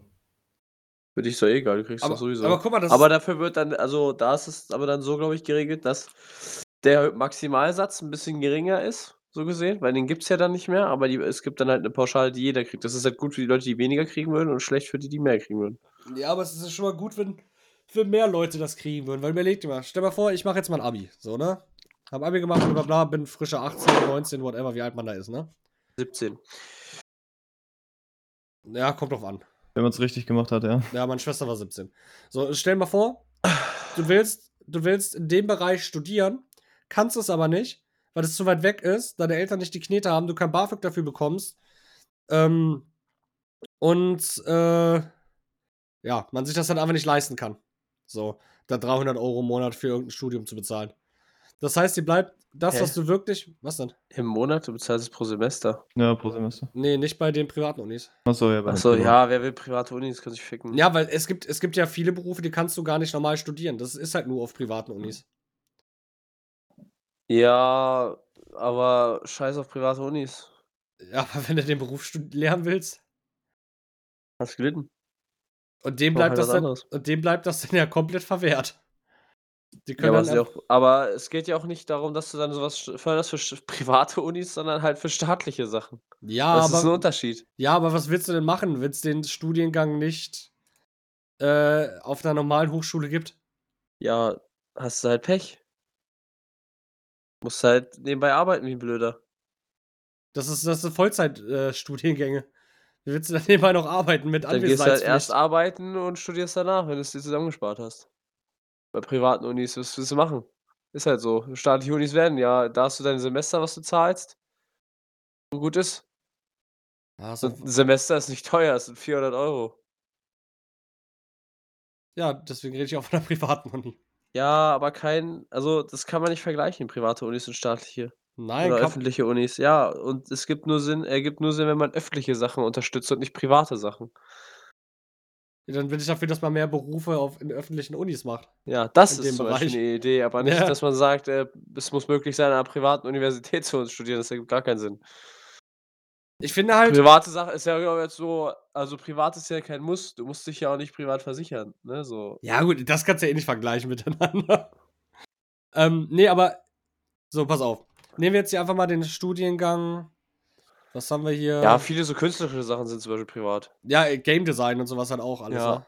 [SPEAKER 4] Für dich ist doch eh egal, du kriegst
[SPEAKER 1] Aber,
[SPEAKER 4] doch sowieso.
[SPEAKER 1] aber guck mal, das
[SPEAKER 4] aber dafür wird dann, also da ist es aber dann so, glaube ich, geregelt, dass der Maximalsatz ein bisschen geringer ist, so gesehen, weil den gibt es ja dann nicht mehr, aber die, es gibt dann halt eine Pauschale, die jeder kriegt. Das ist halt gut für die Leute, die weniger kriegen würden und schlecht für die, die mehr kriegen würden.
[SPEAKER 1] ja, aber es ist schon mal gut, wenn, wenn mehr Leute das kriegen würden. Weil überleg dir mal, stell mal vor, ich mache jetzt mal ein Abi, so, ne? Hab Abi gemacht, bla bla bla, bin frischer 18, 19, whatever, wie alt man da ist, ne?
[SPEAKER 4] 17.
[SPEAKER 1] Ja, kommt drauf an.
[SPEAKER 2] Wenn man es richtig gemacht hat, ja.
[SPEAKER 1] Ja, meine Schwester war 17. So, stell dir mal vor, du willst, du willst in dem Bereich studieren, kannst es aber nicht, weil es zu weit weg ist, deine Eltern nicht die Knete haben, du kein BAföG dafür bekommst. Ähm, und äh, ja, man sich das dann einfach nicht leisten kann. So, da 300 Euro im Monat für irgendein Studium zu bezahlen. Das heißt, dir bleibt das,
[SPEAKER 4] Hä?
[SPEAKER 1] was du wirklich. Was denn?
[SPEAKER 4] Im Monat, du bezahlst es pro Semester.
[SPEAKER 2] Ja, pro Semester.
[SPEAKER 1] Nee, nicht bei den privaten Unis.
[SPEAKER 2] Achso, ja, bei den
[SPEAKER 4] Achso,
[SPEAKER 2] Privaten.
[SPEAKER 4] ja, wer will private Unis, kann sich ficken.
[SPEAKER 1] Ja, weil es gibt, es gibt ja viele Berufe, die kannst du gar nicht normal studieren. Das ist halt nur auf privaten Unis.
[SPEAKER 4] Ja, aber scheiß auf private Unis.
[SPEAKER 1] Ja, aber wenn du den Beruf lernen willst
[SPEAKER 4] Hast gelitten.
[SPEAKER 1] und dem bleibt
[SPEAKER 4] halt
[SPEAKER 1] das dann,
[SPEAKER 4] anderes.
[SPEAKER 1] und dem bleibt das dann ja komplett verwehrt. Die
[SPEAKER 4] Ja,
[SPEAKER 1] können
[SPEAKER 4] aber,
[SPEAKER 1] dann
[SPEAKER 4] ja auch, aber es geht ja auch nicht darum, dass du dann sowas förderst für private Unis, sondern halt für staatliche Sachen.
[SPEAKER 1] ja,
[SPEAKER 4] das ist ein
[SPEAKER 1] aber,
[SPEAKER 4] Unterschied.
[SPEAKER 1] ja, aber was willst du denn machen, wenn es den Studiengang nicht äh, auf einer normalen Hochschule gibt?
[SPEAKER 4] Ja, hast du halt Pech. Musst halt nebenbei arbeiten wie ein Blöder.
[SPEAKER 1] Das ist, das sind Vollzeitstudiengänge. Äh, Studiengänge. Wie willst du dann nebenbei noch arbeiten mit
[SPEAKER 4] Dann gehst du halt
[SPEAKER 1] Anwesenheitspflicht?
[SPEAKER 4] erst arbeiten und studierst danach, wenn du es dir zusammengespart hast. Bei privaten Unis, was willst du machen? Ist halt so. Staatliche Unis werden, ja, da hast du dein Semester, was du zahlst. Und gut ist.
[SPEAKER 1] Ja,
[SPEAKER 4] So
[SPEAKER 1] so,
[SPEAKER 4] ein Semester ist nicht teuer, es sind 400 Euro.
[SPEAKER 1] ja, deswegen rede ich auch von einer privaten Uni.
[SPEAKER 4] Ja, aber kein, also das kann man nicht vergleichen, private Unis und staatliche.
[SPEAKER 1] Nein,
[SPEAKER 4] Oder
[SPEAKER 1] kann,
[SPEAKER 4] öffentliche Unis, ja. Und es gibt nur Sinn, ergibt nur Sinn, wenn man öffentliche Sachen unterstützt und nicht private Sachen.
[SPEAKER 1] dann bin ich dafür, dass man mehr Berufe auf, in öffentlichen Unis macht.
[SPEAKER 4] Ja, das
[SPEAKER 1] In
[SPEAKER 4] ist
[SPEAKER 1] dem
[SPEAKER 4] zum Beispiel
[SPEAKER 1] Bereich.
[SPEAKER 4] eine Idee, aber nicht,
[SPEAKER 1] Ja.
[SPEAKER 4] dass man sagt, äh, es muss möglich sein, an einer privaten Universität zu studieren. Das ergibt gar keinen Sinn.
[SPEAKER 1] Ich finde halt,
[SPEAKER 4] Private Sache ist ja auch jetzt so, also privat ist ja kein Muss. Du musst dich ja auch nicht privat versichern, ne? So.
[SPEAKER 1] Ja, gut, das kannst du ja eh nicht vergleichen miteinander. ähm, nee, aber. So, pass auf. Nehmen wir jetzt hier einfach mal den Studiengang. Was haben wir hier?
[SPEAKER 4] Ja, viele so künstlerische Sachen sind zum Beispiel privat.
[SPEAKER 1] Ja, äh, Game Design und sowas halt auch alles,
[SPEAKER 4] Ja.
[SPEAKER 1] ne?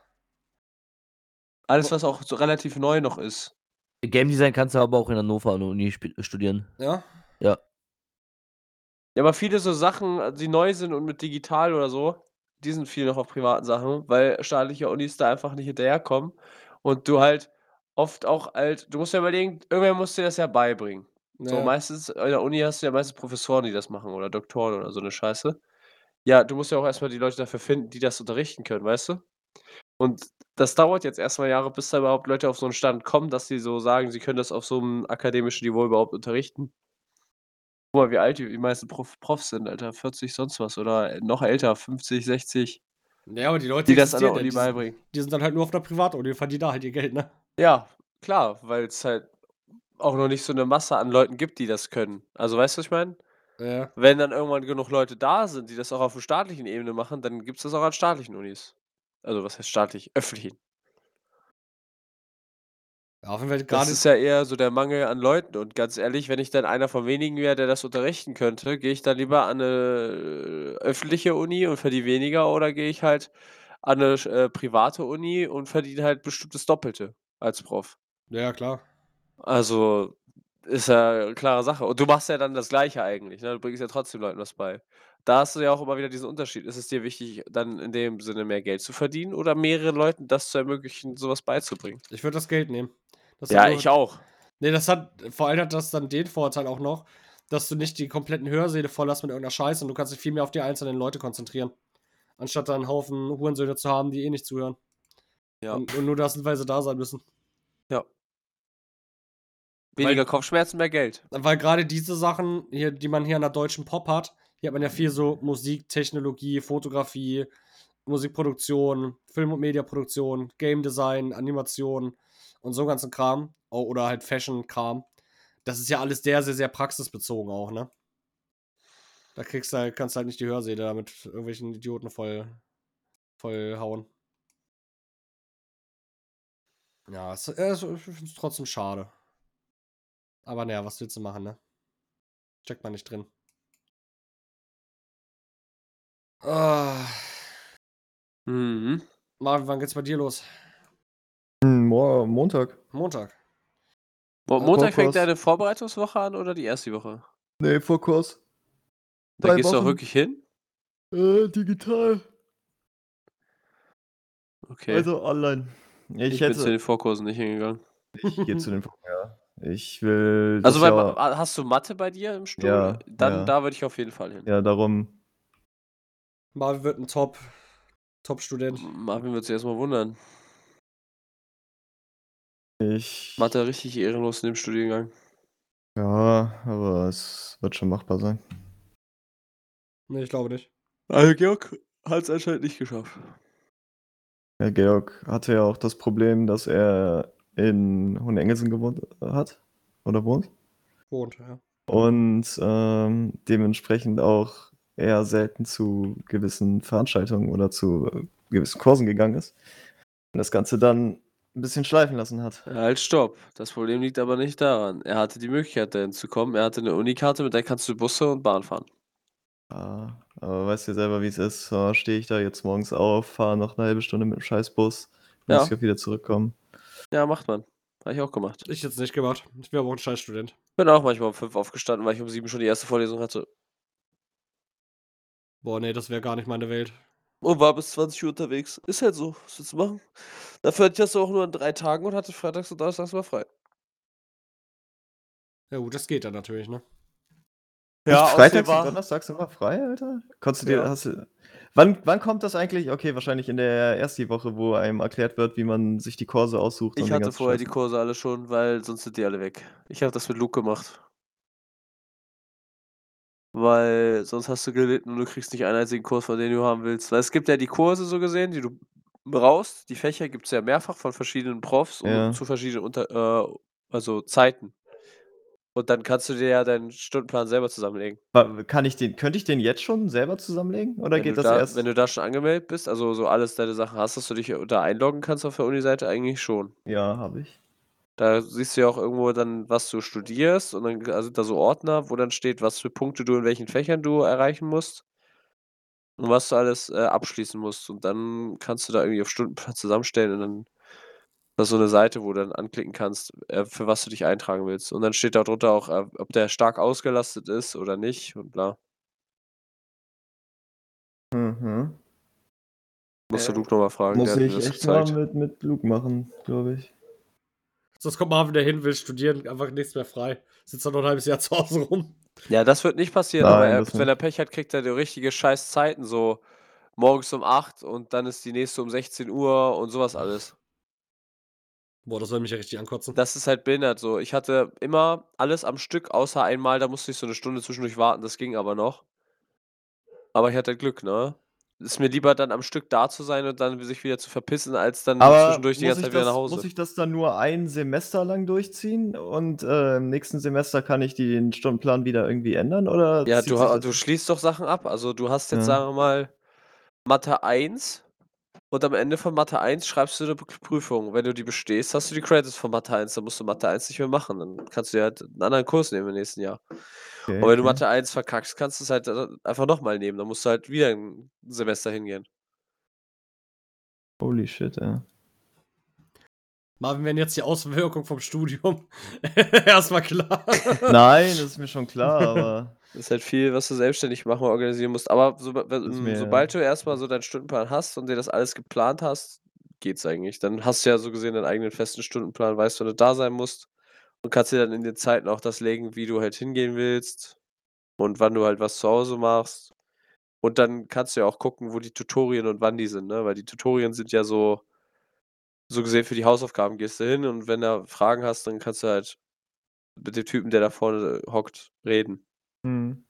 [SPEAKER 4] Alles, was auch so relativ neu noch ist.
[SPEAKER 3] Game Design kannst du aber auch in Hannover an der Uni studieren.
[SPEAKER 1] Ja?
[SPEAKER 3] Ja.
[SPEAKER 4] Ja, aber viele so Sachen, die neu sind und mit digital oder so, die sind viel noch auf privaten Sachen, weil staatliche Unis da einfach nicht hinterherkommen und du halt oft auch halt, du musst ja überlegen, irgendwer muss dir das ja beibringen. So,
[SPEAKER 1] Ja.
[SPEAKER 4] meistens, in der Uni hast du ja meistens Professoren, die das machen oder Doktoren oder so eine Scheiße. Ja, du musst ja auch erstmal die Leute dafür finden, die das unterrichten können, weißt du? Und das dauert jetzt erstmal Jahre, bis da überhaupt Leute auf so einen Stand kommen, dass sie so sagen, sie können das auf so einem akademischen Niveau überhaupt unterrichten. Guck mal, wie alt die die meisten Prof Profs sind, Alter. 40 sonst was oder noch älter, 50, 60,
[SPEAKER 1] Ja, aber die Leute,
[SPEAKER 4] die das an der
[SPEAKER 1] existieren ja,
[SPEAKER 4] Uni
[SPEAKER 1] die, sind-
[SPEAKER 4] beibringen.
[SPEAKER 1] die sind dann halt nur auf der Privatuni, verdienen da halt ihr Geld, ne?
[SPEAKER 4] Ja, klar, weil es halt auch noch nicht so eine Masse an Leuten gibt, die das können. Also, weißt du, was ich meine?
[SPEAKER 1] Ja.
[SPEAKER 4] Wenn dann irgendwann genug Leute da sind, die das auch auf der staatlichen Ebene machen, dann gibt es das auch an staatlichen Unis. Also, was heißt staatlich? Öffentlichen.
[SPEAKER 1] Ja, auf jeden Fall
[SPEAKER 4] Das
[SPEAKER 1] gerade.
[SPEAKER 4] ist ja eher so der Mangel an Leuten. Und ganz ehrlich, wenn ich dann einer von wenigen wäre, der das unterrichten könnte, gehe ich dann lieber an eine äh, öffentliche Uni und verdiene weniger oder gehe ich halt an eine äh, private Uni und verdiene halt bestimmt das Doppelte als Prof.
[SPEAKER 1] Ja, klar.
[SPEAKER 4] Also ist ja eine klare Sache. Und du machst ja dann das Gleiche eigentlich. Ne? Du bringst ja trotzdem Leuten was bei. Da hast du ja auch immer wieder diesen Unterschied. Ist es dir wichtig, dann in dem Sinne mehr Geld zu verdienen oder mehreren Leuten das zu ermöglichen, sowas beizubringen?
[SPEAKER 1] Ich würde das Geld nehmen. Das
[SPEAKER 4] Ja, ich auch.
[SPEAKER 1] Nee, das hat, vor allem hat das dann den Vorteil auch noch, dass du nicht die kompletten Hörsäle voll hast mit irgendeiner Scheiße und du kannst dich viel mehr auf die einzelnen Leute konzentrieren. Anstatt da einen Haufen Hurensöhne zu haben, die eh nicht zuhören.
[SPEAKER 4] Ja.
[SPEAKER 1] Und, und nur das sind, weil sie da sein müssen.
[SPEAKER 4] Weniger Kopfschmerzen, mehr Geld.
[SPEAKER 1] Weil gerade diese Sachen, hier, die man hier an der deutschen Pop hat, hier hat man ja viel so Musik, Technologie, Fotografie, Musikproduktion, Film- und Mediaproduktion, Game Design, Animation und so ganzen Kram. Oh, oder halt Fashion-Kram. Das ist ja alles sehr, sehr, sehr praxisbezogen auch, ne? Da kriegst du halt, kannst halt nicht die Hörsäle da mit irgendwelchen Idioten voll, voll hauen. Ja, es, äh, ich finde es trotzdem schade. Aber naja, was willst du machen, ne? Steckt man nicht drin. Ah,
[SPEAKER 4] Mhm.
[SPEAKER 1] Marvin, wann geht's bei dir los?
[SPEAKER 2] Hm, Mo Montag.
[SPEAKER 1] Montag.
[SPEAKER 4] Mo
[SPEAKER 2] Ja,
[SPEAKER 4] Montag fängt deine Vorbereitungswoche an oder die erste Woche?
[SPEAKER 2] Nee, Vorkurs.
[SPEAKER 4] Da
[SPEAKER 2] Drei
[SPEAKER 4] gehst du auch
[SPEAKER 2] Wochen.
[SPEAKER 4] wirklich hin?
[SPEAKER 2] Äh, digital.
[SPEAKER 4] Okay.
[SPEAKER 2] Also online. Ich,
[SPEAKER 4] ich bin zu
[SPEAKER 2] hätte.
[SPEAKER 4] den Vorkursen nicht hingegangen.
[SPEAKER 2] Ich gehe zu den ja. Ich will.
[SPEAKER 4] Also bei, Ma- hast du Mathe bei dir im Stuhl?
[SPEAKER 2] Ja,
[SPEAKER 4] Dann
[SPEAKER 2] ja.
[SPEAKER 4] da würde ich auf jeden Fall hin.
[SPEAKER 2] Ja, darum.
[SPEAKER 1] Marvin wird ein Top, Top-Student.
[SPEAKER 4] Marvin wird sich erstmal wundern.
[SPEAKER 2] Ich.
[SPEAKER 4] Mathe richtig ehrenlos in dem Studiengang.
[SPEAKER 2] Ja, aber es wird schon machbar sein.
[SPEAKER 1] Nee, ich glaube nicht.
[SPEAKER 4] Also Georg hat es anscheinend nicht geschafft.
[SPEAKER 2] Ja, Georg hatte ja auch das Problem, dass er in Hohenengelsen gewohnt hat. Oder wohnt.
[SPEAKER 1] Wohnt, ja.
[SPEAKER 2] Und ähm, dementsprechend auch eher selten zu gewissen Veranstaltungen oder zu äh, gewissen Kursen gegangen ist. Und das Ganze dann ein bisschen schleifen lassen hat.
[SPEAKER 4] Halt, stopp. Das Problem liegt aber nicht daran. Er hatte die Möglichkeit, dahin zu kommen. Er hatte eine Unikarte, mit der kannst du Busse und Bahn fahren.
[SPEAKER 2] Ja, aber weißt du selber, wie es ist. So, stehe ich da jetzt morgens auf, fahre noch eine halbe Stunde mit dem Scheißbus, muss
[SPEAKER 4] Ja.
[SPEAKER 2] ich auch wieder zurückkommen.
[SPEAKER 4] Ja, macht man. Habe ich auch gemacht.
[SPEAKER 1] Ich jetzt nicht gemacht. Ich bin aber auch ein Scheißstudent.
[SPEAKER 4] Bin auch manchmal um fünf aufgestanden, weil ich um sieben schon die erste Vorlesung hatte.
[SPEAKER 1] Boah, nee, das wäre gar nicht meine Welt.
[SPEAKER 4] Und war bis 20 Uhr unterwegs. Ist halt so. Was willst du machen? Dafür hatte ich das auch nur an drei Tagen und hatte freitags und donnerstags mal frei.
[SPEAKER 1] Ja gut, das geht dann natürlich, ne?
[SPEAKER 4] Ja,
[SPEAKER 2] Echt, Freitags und Donnerstags immer frei, Alter? Konntest du dir,
[SPEAKER 4] Ja.
[SPEAKER 2] hast du, wann, wann kommt das eigentlich? Okay, wahrscheinlich in der ersten Woche, wo einem erklärt wird, wie man sich die Kurse aussucht. und
[SPEAKER 4] Ich
[SPEAKER 2] den
[SPEAKER 4] hatte
[SPEAKER 2] ganzen
[SPEAKER 4] vorher die
[SPEAKER 2] Scheiß.
[SPEAKER 4] Kurse alle schon, weil sonst sind die alle weg. Ich habe das mit Luke gemacht. Weil sonst hast du gelitten und du kriegst nicht einen einzigen Kurs, von dem du haben willst. Weil es gibt ja die Kurse so gesehen, die du brauchst. Die Fächer gibt es ja mehrfach von verschiedenen Profs
[SPEAKER 2] Ja.
[SPEAKER 4] und zu verschiedenen Unter äh, also Zeiten. Und dann kannst du dir ja deinen Stundenplan selber zusammenlegen.
[SPEAKER 2] Kann ich den, könnte ich den jetzt schon selber zusammenlegen? Oder
[SPEAKER 4] Wenn
[SPEAKER 2] geht das
[SPEAKER 4] da,
[SPEAKER 2] erst?
[SPEAKER 4] Wenn du da schon angemeldet bist, also so alles deine Sachen hast, dass du dich da einloggen kannst auf der Uni-Seite, eigentlich schon.
[SPEAKER 2] ja, habe ich.
[SPEAKER 4] Da siehst du ja auch irgendwo dann, was du studierst und dann g- sind da so Ordner, wo dann steht, was für Punkte du in welchen Fächern du erreichen musst und was du alles äh, abschließen musst. Und dann kannst du da irgendwie auf Stundenplan zusammenstellen und dann das ist so eine Seite, wo du dann anklicken kannst, äh, für was du dich eintragen willst. Und dann steht da drunter auch, äh, ob der stark ausgelastet ist oder nicht und bla.
[SPEAKER 2] Mhm.
[SPEAKER 4] Musst du
[SPEAKER 2] Ja,
[SPEAKER 4] Luke nochmal fragen,
[SPEAKER 2] Muss
[SPEAKER 4] der hat mir
[SPEAKER 2] ich
[SPEAKER 4] das
[SPEAKER 2] echt mal
[SPEAKER 4] gezeigt.
[SPEAKER 2] mit, mit Luke machen, glaube ich.
[SPEAKER 1] Sonst kommt Marvin dahin, will studieren, einfach nichts mehr frei. Sitzt dann noch ein halbes Jahr zu Hause rum.
[SPEAKER 4] Ja, das wird nicht passieren, aber
[SPEAKER 2] Nein,
[SPEAKER 4] er,
[SPEAKER 2] das
[SPEAKER 4] wenn er Pech hat, kriegt er die richtige scheiß Zeiten, so morgens um 8 und dann ist die nächste um 16 Uhr und sowas alles.
[SPEAKER 1] Boah, das soll mich ja richtig ankotzen.
[SPEAKER 4] Das ist halt behindert so. Ich hatte immer alles am Stück, außer einmal, da musste ich so eine Stunde zwischendurch warten, das ging aber noch. Aber ich hatte Glück, ne? Ist mir lieber dann am Stück da zu sein und dann sich wieder zu verpissen, als dann
[SPEAKER 2] Aber
[SPEAKER 4] zwischendurch die ganze Zeit wieder
[SPEAKER 2] das,
[SPEAKER 4] nach Hause.
[SPEAKER 2] muss ich das dann nur ein Semester lang durchziehen und äh, im nächsten Semester kann ich den Stundenplan wieder irgendwie ändern? Oder
[SPEAKER 4] Ja, du, du schließt doch Sachen ab. Also du hast jetzt,
[SPEAKER 2] Ja.
[SPEAKER 4] sagen wir mal, Mathe 1 und am Ende von Mathe 1 schreibst du eine Prüfung. Wenn du die bestehst, hast du die Credits von Mathe 1, dann musst du Mathe 1 nicht mehr machen. Dann kannst du ja halt einen anderen Kurs nehmen im nächsten Jahr.
[SPEAKER 2] Okay,
[SPEAKER 4] Und wenn du
[SPEAKER 2] okay.
[SPEAKER 4] Mathe 1 verkackst, kannst du es halt äh, einfach nochmal nehmen. Dann musst du halt wieder ein Semester hingehen.
[SPEAKER 2] Holy shit, ja.
[SPEAKER 1] Marvin, wenn jetzt die Auswirkung vom Studium erstmal klar.
[SPEAKER 2] Nein, das ist mir schon klar, aber
[SPEAKER 4] Das ist halt viel, was du selbstständig machen und organisieren musst. Aber so, wenn-
[SPEAKER 2] mir-
[SPEAKER 4] sobald du erstmal so deinen Stundenplan hast und dir das alles geplant hast, geht's eigentlich. Dann hast du ja so gesehen deinen eigenen festen Stundenplan, weißt, wann du da sein musst und kannst dir dann in den Zeiten auch das legen, wie du halt hingehen willst und wann du halt was zu Hause machst. Und dann kannst du ja auch gucken, wo die Tutorien und wann die sind, ne? Weil die Tutorien sind ja so, so gesehen für die Hausaufgaben gehst du hin und wenn du Fragen hast, dann kannst du halt mit dem Typen, der da vorne hockt, reden.
[SPEAKER 2] hm.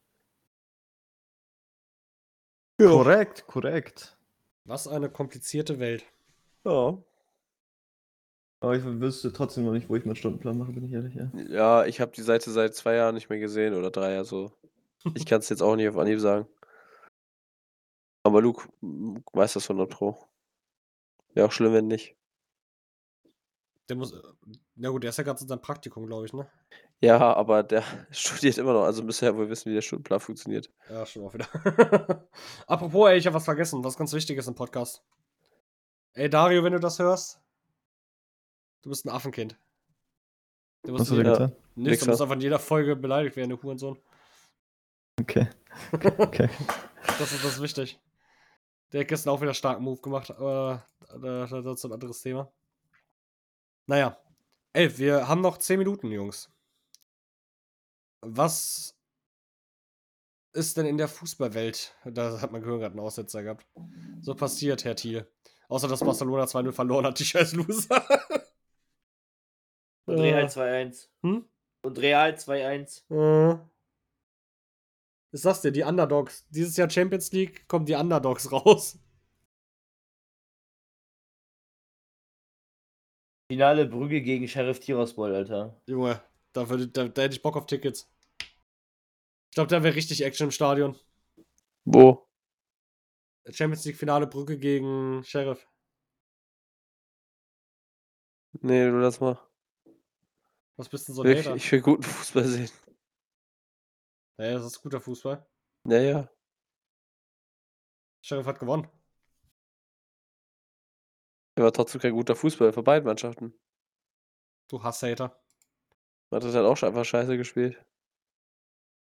[SPEAKER 2] korrekt, korrekt.
[SPEAKER 1] Was eine komplizierte Welt.
[SPEAKER 4] Ja.
[SPEAKER 2] Aber ich wüsste trotzdem noch nicht, wo ich meinen Stundenplan mache, bin ich ehrlich, ja.
[SPEAKER 4] Ja, ich habe die Seite seit zwei Jahren nicht mehr gesehen oder drei, also ich kann es jetzt auch nicht auf Anhieb sagen. Aber Luke weiß das 100 Pro. Wäre auch schlimm, wenn nicht.
[SPEAKER 1] Der muss. äh, Na gut, der ist ja gerade in seinem Praktikum, glaube ich, ne?
[SPEAKER 4] Ja, aber der studiert immer noch, also müsste er wohl wissen, wie der Stundenplan funktioniert.
[SPEAKER 1] Ja, schon auch wieder. Apropos, ey, ich habe was vergessen, was ganz Wichtiges im Podcast. Ey, Dario, wenn du das hörst, du bist ein Affenkind. Du
[SPEAKER 2] Was
[SPEAKER 1] musst in jeder,
[SPEAKER 2] getan?
[SPEAKER 1] Nix, du musst einfach in jeder Folge beleidigt werden, du Hurensohn.
[SPEAKER 2] Okay. Okay.
[SPEAKER 1] Das ist das ist wichtig. Der hat gestern auch wieder starken Move gemacht, aber das ist ein anderes Thema. Naja. Ey, wir haben noch 10 Minuten, Jungs. Was ist denn in der Fußballwelt, da hat mein Gehirn gerade einen Aussetzer gehabt, so passiert, Herr Thiel? Außer, dass Barcelona 2-0 verloren hat, die scheiß Loser.
[SPEAKER 3] Und Real 2-1.
[SPEAKER 1] Hm?
[SPEAKER 3] Und Real 2-1.
[SPEAKER 1] Äh. Ich sag's dir, die Underdogs. Dieses Jahr Champions League kommen die Underdogs raus.
[SPEAKER 3] Finale Brügge gegen Sheriff Tiraspol, Alter.
[SPEAKER 1] Junge, da, würde, da, da hätte ich Bock auf Tickets. Ich glaube, da wäre richtig Action im Stadion.
[SPEAKER 4] Wo?
[SPEAKER 1] Champions League Finale Brücke gegen Sheriff.
[SPEAKER 4] Nee, du lass mal.
[SPEAKER 1] Was bist denn so ein
[SPEAKER 4] ich, will guten Fußball sehen.
[SPEAKER 1] Ja, das ist guter Fußball.
[SPEAKER 4] Naja.
[SPEAKER 1] Sheriff hat gewonnen.
[SPEAKER 4] Er war trotzdem kein guter Fußball für beide Mannschaften.
[SPEAKER 1] Du Hass-Hater.
[SPEAKER 4] Madrid hat auch schon einfach scheiße gespielt.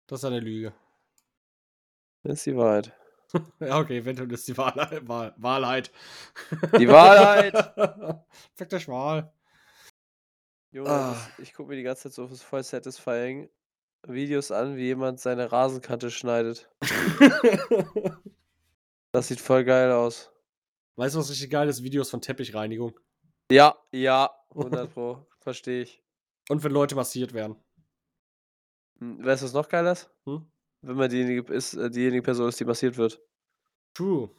[SPEAKER 1] Das ist eine Lüge.
[SPEAKER 4] Das ist die Wahrheit.
[SPEAKER 1] Ja, okay, eventuell ist die Wahrheit. Wahrheit.
[SPEAKER 4] Die Wahrheit!
[SPEAKER 1] Fick dich mal.
[SPEAKER 4] Junge,
[SPEAKER 1] Ah.
[SPEAKER 4] das, ich gucke mir die ganze Zeit so voll satisfying Videos an, wie jemand seine Rasenkante schneidet. Das sieht voll geil aus.
[SPEAKER 1] weißt du, was richtig geil ist? Videos von Teppichreinigung.
[SPEAKER 4] Ja, ja, 100 Pro. Verstehe ich.
[SPEAKER 1] Und wenn Leute massiert werden.
[SPEAKER 4] Hm, Weißt du, was noch geil ist?
[SPEAKER 1] Hm?
[SPEAKER 4] Wenn man diejenige, ist, äh, diejenige Person ist, die massiert wird.
[SPEAKER 1] True.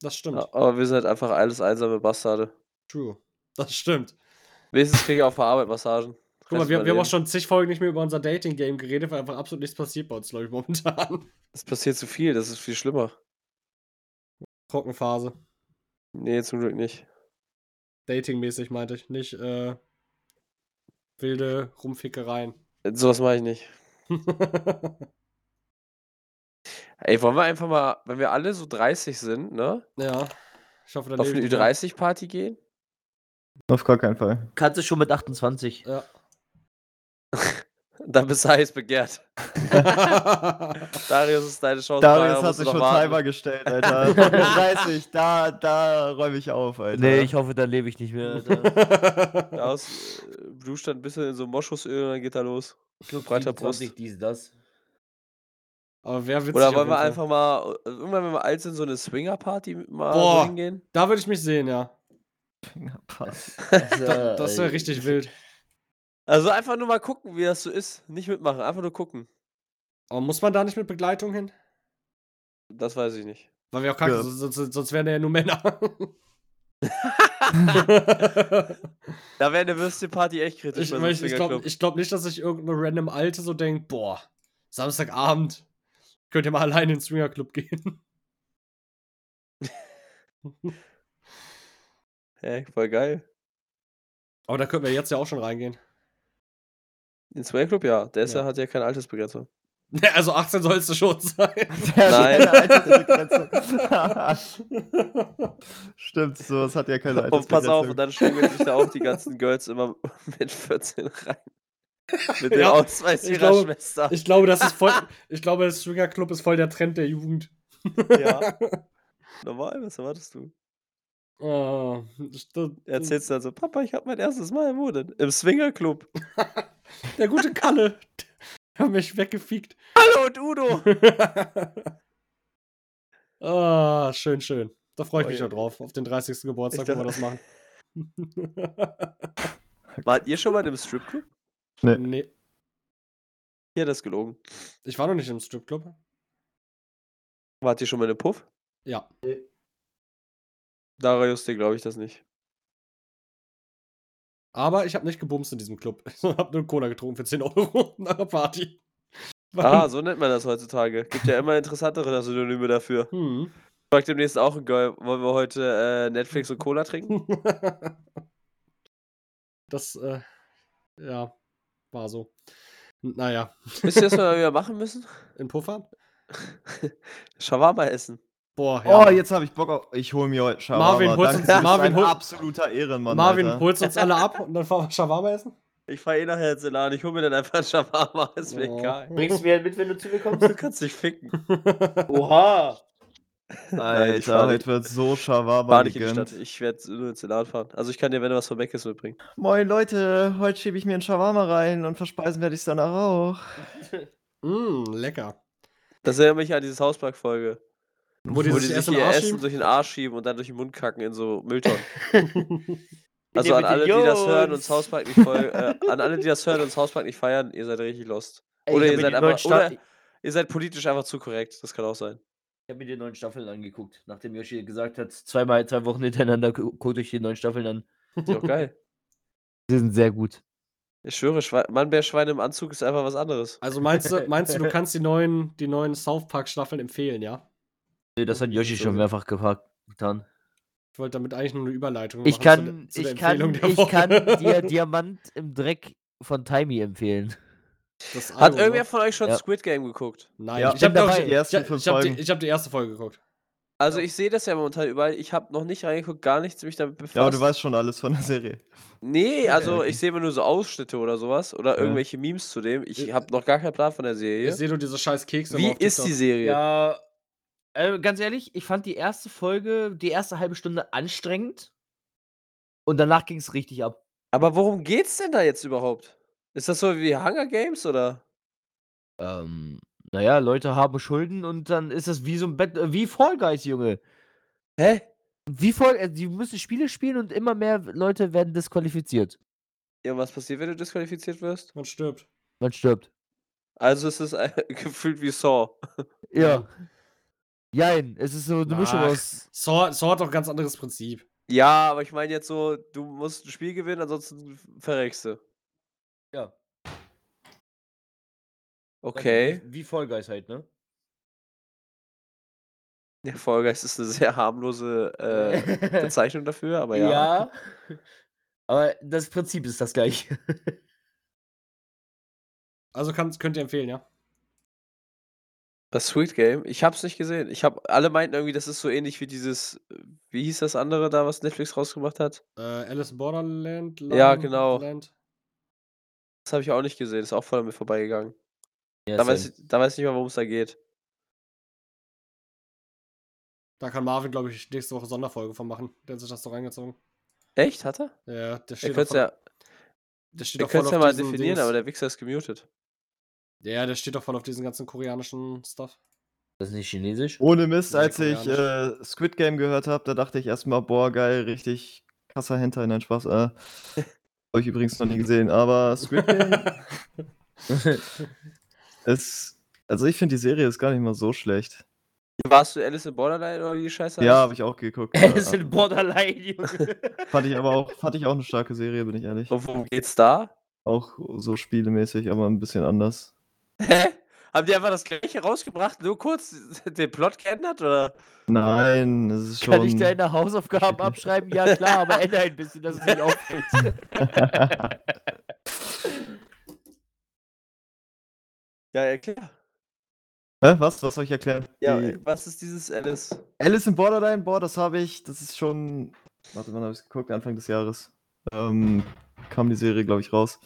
[SPEAKER 1] Das stimmt.
[SPEAKER 4] Ja, aber wir sind halt einfach alles einsame Bastarde.
[SPEAKER 1] True. Das stimmt.
[SPEAKER 4] Wenigstens kriege ich auch für Arbeit Massagen.
[SPEAKER 1] Guck mal, wir, wir haben auch schon zig Folgen nicht mehr über unser Dating-Game geredet, weil einfach absolut nichts passiert bei uns, glaube ich, momentan.
[SPEAKER 4] Es passiert zu viel, das ist viel schlimmer.
[SPEAKER 1] Trockenphase.
[SPEAKER 4] Nee, zum Glück nicht.
[SPEAKER 1] Dating-mäßig meinte ich. Nicht äh, wilde Rumfickereien.
[SPEAKER 4] Sowas mache ich nicht. Ey, wollen wir einfach mal, wenn wir alle so 30 sind, ne?
[SPEAKER 1] ja. Ich hoffe, dann
[SPEAKER 4] Auf eine
[SPEAKER 1] lebe ich nicht
[SPEAKER 4] Ü30-Party gehen?
[SPEAKER 2] Auf gar keinen Fall.
[SPEAKER 3] Kannst du schon mit 28.
[SPEAKER 1] mehr.
[SPEAKER 4] Dann bist du heiß begehrt.
[SPEAKER 1] Ja.
[SPEAKER 4] Darius ist deine Chance.
[SPEAKER 2] Darius hat sich
[SPEAKER 4] du
[SPEAKER 2] schon
[SPEAKER 4] warten.
[SPEAKER 2] Timer gestellt, Alter. Von mir 30, da, da räume ich auf, Alter.
[SPEAKER 3] Nee, ich hoffe, dann lebe ich nicht mehr. Alter.
[SPEAKER 4] Aus, äh, Blut stand ein bisschen in so Moschusöl und dann geht er los. Breiter
[SPEAKER 3] 27, dies, das.
[SPEAKER 1] Aber wer witzig
[SPEAKER 4] Oder wollen wir einfach mal, äh, irgendwann, wenn wir alt sind, so eine Swinger-Party mal
[SPEAKER 1] Boah.
[SPEAKER 4] hingehen?
[SPEAKER 1] Da würde ich mich sehen, ja.
[SPEAKER 2] Passt.
[SPEAKER 1] Da, das wäre
[SPEAKER 3] äh,
[SPEAKER 1] richtig wild.
[SPEAKER 4] Also einfach nur mal gucken, wie das so ist. Nicht mitmachen, einfach nur gucken.
[SPEAKER 1] Aber muss man da nicht mit Begleitung hin?
[SPEAKER 4] Das weiß ich nicht.
[SPEAKER 1] Weil wir auch kacke,
[SPEAKER 2] Ja.
[SPEAKER 1] sonst, sonst, wären ja nur Männer.
[SPEAKER 4] Da wäre eine Würstchenparty echt kritisch.
[SPEAKER 1] ich ich, ich glaube glaub nicht, dass sich irgendeine random Alte so denkt, boah, Samstagabend, könnt ihr mal alleine in den Swingerclub gehen.
[SPEAKER 4] Hä, voll geil.
[SPEAKER 1] Aber da könnten wir jetzt ja auch schon reingehen.
[SPEAKER 4] Den Swingerclub, ja. Der ist ja. Hat ja keine Altersbegrenzung.
[SPEAKER 1] Also 18 sollst du schon sein.
[SPEAKER 4] Nein.
[SPEAKER 2] Altersbegrenzung. Stimmt, sowas hat ja keine
[SPEAKER 4] Und pass auf,
[SPEAKER 2] Altersbegrenzung.
[SPEAKER 4] und dann schwingen sich da auch die ganzen Girls immer mit 14 rein. Mit dem
[SPEAKER 1] Ja,
[SPEAKER 4] Ausweis
[SPEAKER 1] ich
[SPEAKER 4] ihrer
[SPEAKER 1] glaube-
[SPEAKER 4] Schwester.
[SPEAKER 1] Ich glaube, das ist voll. Ich glaube, der Swingerclub ist voll der Trend der Jugend.
[SPEAKER 4] Ja. Normal, was erwartest du?
[SPEAKER 1] Oh, das-
[SPEAKER 4] Erzählst du dann so, Papa, ich hab mein erstes Mal im Monat. Im Swingerclub.
[SPEAKER 1] Der gute Kalle. Der hat mich weggefickt.
[SPEAKER 4] Hallo und Udo!
[SPEAKER 1] Ah, schön, schön. Da freue ich
[SPEAKER 4] Oh
[SPEAKER 1] mich ja drauf. Auf den 30. Geburtstag, wo wir das machen.
[SPEAKER 4] Wart ihr schon mal im Stripclub?
[SPEAKER 1] nee,
[SPEAKER 4] Hier, das ist gelogen.
[SPEAKER 1] ich war noch nicht im Stripclub.
[SPEAKER 4] Wart ihr schon mal in einem Puff?
[SPEAKER 1] Ja.
[SPEAKER 4] Darius, dir glaube ich das nicht.
[SPEAKER 1] Aber ich habe nicht gebumst in diesem Club. Ich habe nur Cola getrunken für 10 Euro nach der Party.
[SPEAKER 4] Ah, so nennt man das heutzutage. Gibt ja immer interessantere Synonyme dafür.
[SPEAKER 1] Hm.
[SPEAKER 4] Fragt demnächst auch ein Girl, wollen wir heute äh, Netflix und Cola trinken?
[SPEAKER 1] Das, äh, ja, war so. Naja,
[SPEAKER 4] Wisst ihr, was wir mal wieder machen müssen?
[SPEAKER 1] in Puffern?
[SPEAKER 4] Shawarma essen.
[SPEAKER 1] Boah, ja.
[SPEAKER 2] Oh, jetzt habe ich Bock auf. Ich hole mir heute Shawarma.
[SPEAKER 1] Marvin, holst uns-
[SPEAKER 2] du
[SPEAKER 1] Marvin,
[SPEAKER 2] ein
[SPEAKER 1] hol-
[SPEAKER 2] absoluter Ehrenmann.
[SPEAKER 1] Marvin,
[SPEAKER 2] Alter.
[SPEAKER 1] holst uns alle ab und dann fahren wir Shawarma essen?
[SPEAKER 4] Ich fahre eh nachher ins Elan. Ich hole mir dann einfach ein Shawarma. Ist mir
[SPEAKER 1] Oh.
[SPEAKER 4] egal.
[SPEAKER 3] Bringst du mir mit, wenn du zu mir
[SPEAKER 4] Du
[SPEAKER 3] kommst?
[SPEAKER 4] kannst dich ficken.
[SPEAKER 3] Oha!
[SPEAKER 4] Nein, ich
[SPEAKER 2] Alter, heute wird so Shawarma
[SPEAKER 4] War nicht in die
[SPEAKER 2] gegönnt.
[SPEAKER 4] Stadt. Ich werde nur ins Elan fahren. Also ich kann dir, wenn du was von Meckes mitbringen.
[SPEAKER 2] Moin Leute, heute schiebe ich mir einen Shawarma rein und verspeisen werde ich es danach auch.
[SPEAKER 1] mm, lecker.
[SPEAKER 4] Das erinnert mich an diese Hauspark-Folge.
[SPEAKER 1] Wo
[SPEAKER 4] Wo
[SPEAKER 1] die
[SPEAKER 4] die
[SPEAKER 1] sich
[SPEAKER 4] ihr Essen
[SPEAKER 1] schieben?
[SPEAKER 4] durch den Arsch schieben und dann durch den Mund kacken in so Mülltonnen. Also an
[SPEAKER 3] bitte,
[SPEAKER 4] alle, die das hören und Hauspark nicht voll, äh, an alle, die das hören und das Hauspark nicht feiern, ihr seid richtig lost.
[SPEAKER 3] Ey,
[SPEAKER 4] Oder ihr seid
[SPEAKER 3] die
[SPEAKER 4] einfach, oder ihr seid politisch einfach zu korrekt. Das kann auch sein.
[SPEAKER 3] Ich habe mir die neuen Staffeln angeguckt, nachdem Yoshi gesagt hat, zweimal zwei Wochen hintereinander gu- guckt euch die neuen Staffeln an.
[SPEAKER 4] Ist ja auch geil.
[SPEAKER 3] Die sind sehr gut.
[SPEAKER 4] Ich schwöre, Schwe Mannbär-Schwein im Anzug ist einfach was anderes.
[SPEAKER 1] Also meinst du, meinst du, du kannst die neuen, die neuen South Park Staffeln empfehlen, ja?
[SPEAKER 3] Nee, das hat Yoshi schon mehrfach gefragt, getan.
[SPEAKER 1] Ich wollte damit eigentlich nur eine Überleitung
[SPEAKER 3] Ich
[SPEAKER 1] machen
[SPEAKER 3] kann,
[SPEAKER 1] zu der, zu
[SPEAKER 3] ich kann, ich kann dir Diamant im Dreck von Timey empfehlen.
[SPEAKER 1] Das
[SPEAKER 4] Hat
[SPEAKER 1] Album,
[SPEAKER 4] irgendwer
[SPEAKER 1] ne?
[SPEAKER 4] von euch schon
[SPEAKER 3] Ja.
[SPEAKER 4] Squid Game geguckt?
[SPEAKER 1] Nein,
[SPEAKER 2] Ja,
[SPEAKER 1] ich
[SPEAKER 3] bin
[SPEAKER 1] habe die,
[SPEAKER 2] Die ersten
[SPEAKER 1] ich,
[SPEAKER 2] fünf
[SPEAKER 1] ich hab die,
[SPEAKER 2] Folgen.
[SPEAKER 1] ich hab die erste Folge geguckt.
[SPEAKER 4] Also ich sehe das ja momentan überall. Ich habe noch nicht reingeguckt, gar nichts mich damit befasst.
[SPEAKER 2] Ja, aber du weißt schon alles von der Serie.
[SPEAKER 4] Nee, also ich sehe immer nur so Ausschnitte oder sowas oder
[SPEAKER 2] Ja.
[SPEAKER 4] irgendwelche Memes zu dem. Ich
[SPEAKER 1] Ich-
[SPEAKER 4] habe noch gar keinen Plan von der
[SPEAKER 1] Ich
[SPEAKER 4] Serie.
[SPEAKER 1] sehe nur diese scheiß Kekse.
[SPEAKER 4] Wie ist die. Serie?
[SPEAKER 3] Ja, äh, ganz ehrlich, ich fand die erste Folge, die erste halbe Stunde anstrengend. Und danach ging es richtig ab.
[SPEAKER 4] Aber worum geht's denn da jetzt überhaupt? Ist das so wie Hunger Games oder?
[SPEAKER 3] Ähm, naja, Leute haben Schulden und dann ist es wie so ein Bett, äh, wie Fall Guys, Junge.
[SPEAKER 4] Hä?
[SPEAKER 3] Wie Fall, äh, die müssen Spiele spielen und immer mehr Leute werden disqualifiziert.
[SPEAKER 4] Ja, was passiert, wenn du disqualifiziert wirst?
[SPEAKER 1] Man stirbt.
[SPEAKER 3] Man stirbt.
[SPEAKER 4] Also ist es äh, gefühlt wie Saw.
[SPEAKER 3] Ja. Jein, es ist so eine Mischung aus.
[SPEAKER 1] Saw hat doch ein ganz anderes Prinzip.
[SPEAKER 4] Ja, aber ich meine jetzt so, du musst ein Spiel gewinnen, ansonsten verreckst du.
[SPEAKER 3] Ja.
[SPEAKER 4] Okay.
[SPEAKER 3] Wie, wie Fall Guys halt, ne?
[SPEAKER 4] Der Fall Guys ist eine sehr harmlose äh, Bezeichnung dafür, aber ja.
[SPEAKER 3] ja. Aber das Prinzip ist das gleiche.
[SPEAKER 1] Also kann, könnt ihr empfehlen, ja?
[SPEAKER 4] Das Sweet Game, ich hab's nicht gesehen. Ich hab, alle meinten irgendwie, das ist so ähnlich wie dieses, wie hieß das andere da, was Netflix rausgemacht hat?
[SPEAKER 1] Äh, Alice in Borderland.
[SPEAKER 4] Ja,
[SPEAKER 1] Land-
[SPEAKER 4] genau.
[SPEAKER 1] Land.
[SPEAKER 4] Das habe ich auch nicht gesehen, ist auch voll an mir vorbeigegangen.
[SPEAKER 3] Ja,
[SPEAKER 4] Da weiß, ich, da weiß ich nicht mal, worum es da geht.
[SPEAKER 1] Da kann Marvin, glaube ich, nächste Woche Sonderfolge von machen. Der hat sich das so reingezogen.
[SPEAKER 4] Echt, hat er?
[SPEAKER 1] Ja, der steht doch voll,
[SPEAKER 4] ja,
[SPEAKER 1] der steht auf
[SPEAKER 4] ja mal definieren,
[SPEAKER 1] Dings.
[SPEAKER 4] aber der Wichser ist gemutet.
[SPEAKER 1] Ja, der steht doch voll auf diesen ganzen koreanischen Stuff.
[SPEAKER 3] Das ist nicht chinesisch?
[SPEAKER 2] Ohne Mist,
[SPEAKER 1] Ja,
[SPEAKER 2] als ich äh, Squid Game gehört habe, da dachte ich erstmal, boah, geil, richtig krasser Hentai, nein, Spaß. Äh, Habe ich übrigens noch nie gesehen, aber Squid Game ist. Also ich finde die Serie ist gar nicht mal so schlecht.
[SPEAKER 4] Warst du Alice in Borderline oder wie die Scheiße
[SPEAKER 2] Ja,
[SPEAKER 4] heißt?
[SPEAKER 2] habe ich auch geguckt.
[SPEAKER 3] Es
[SPEAKER 2] ja.
[SPEAKER 3] sind Borderline, Junge.
[SPEAKER 2] Fand ich aber auch, fand ich auch eine starke Serie, bin ich ehrlich.
[SPEAKER 4] Und worum geht's da?
[SPEAKER 2] Auch so spielemäßig, aber ein bisschen anders.
[SPEAKER 4] Hä? Haben die einfach das gleiche rausgebracht, nur kurz den Plot geändert, oder?
[SPEAKER 2] Nein, es ist schon.
[SPEAKER 3] Kann ich deine Hausaufgaben abschreiben? Ja, klar, aber ändere ein bisschen, dass es nicht auffällt.
[SPEAKER 4] Ja, erklär.
[SPEAKER 2] Hä, was? Was soll ich erklären?
[SPEAKER 4] Ja,
[SPEAKER 2] Die-
[SPEAKER 4] was ist dieses Alice?
[SPEAKER 2] Alice in Borderline, boah, das habe ich, das ist schon, warte, wann habe ich geguckt? Anfang des Jahres. Ähm, kam die Serie, glaube ich, raus.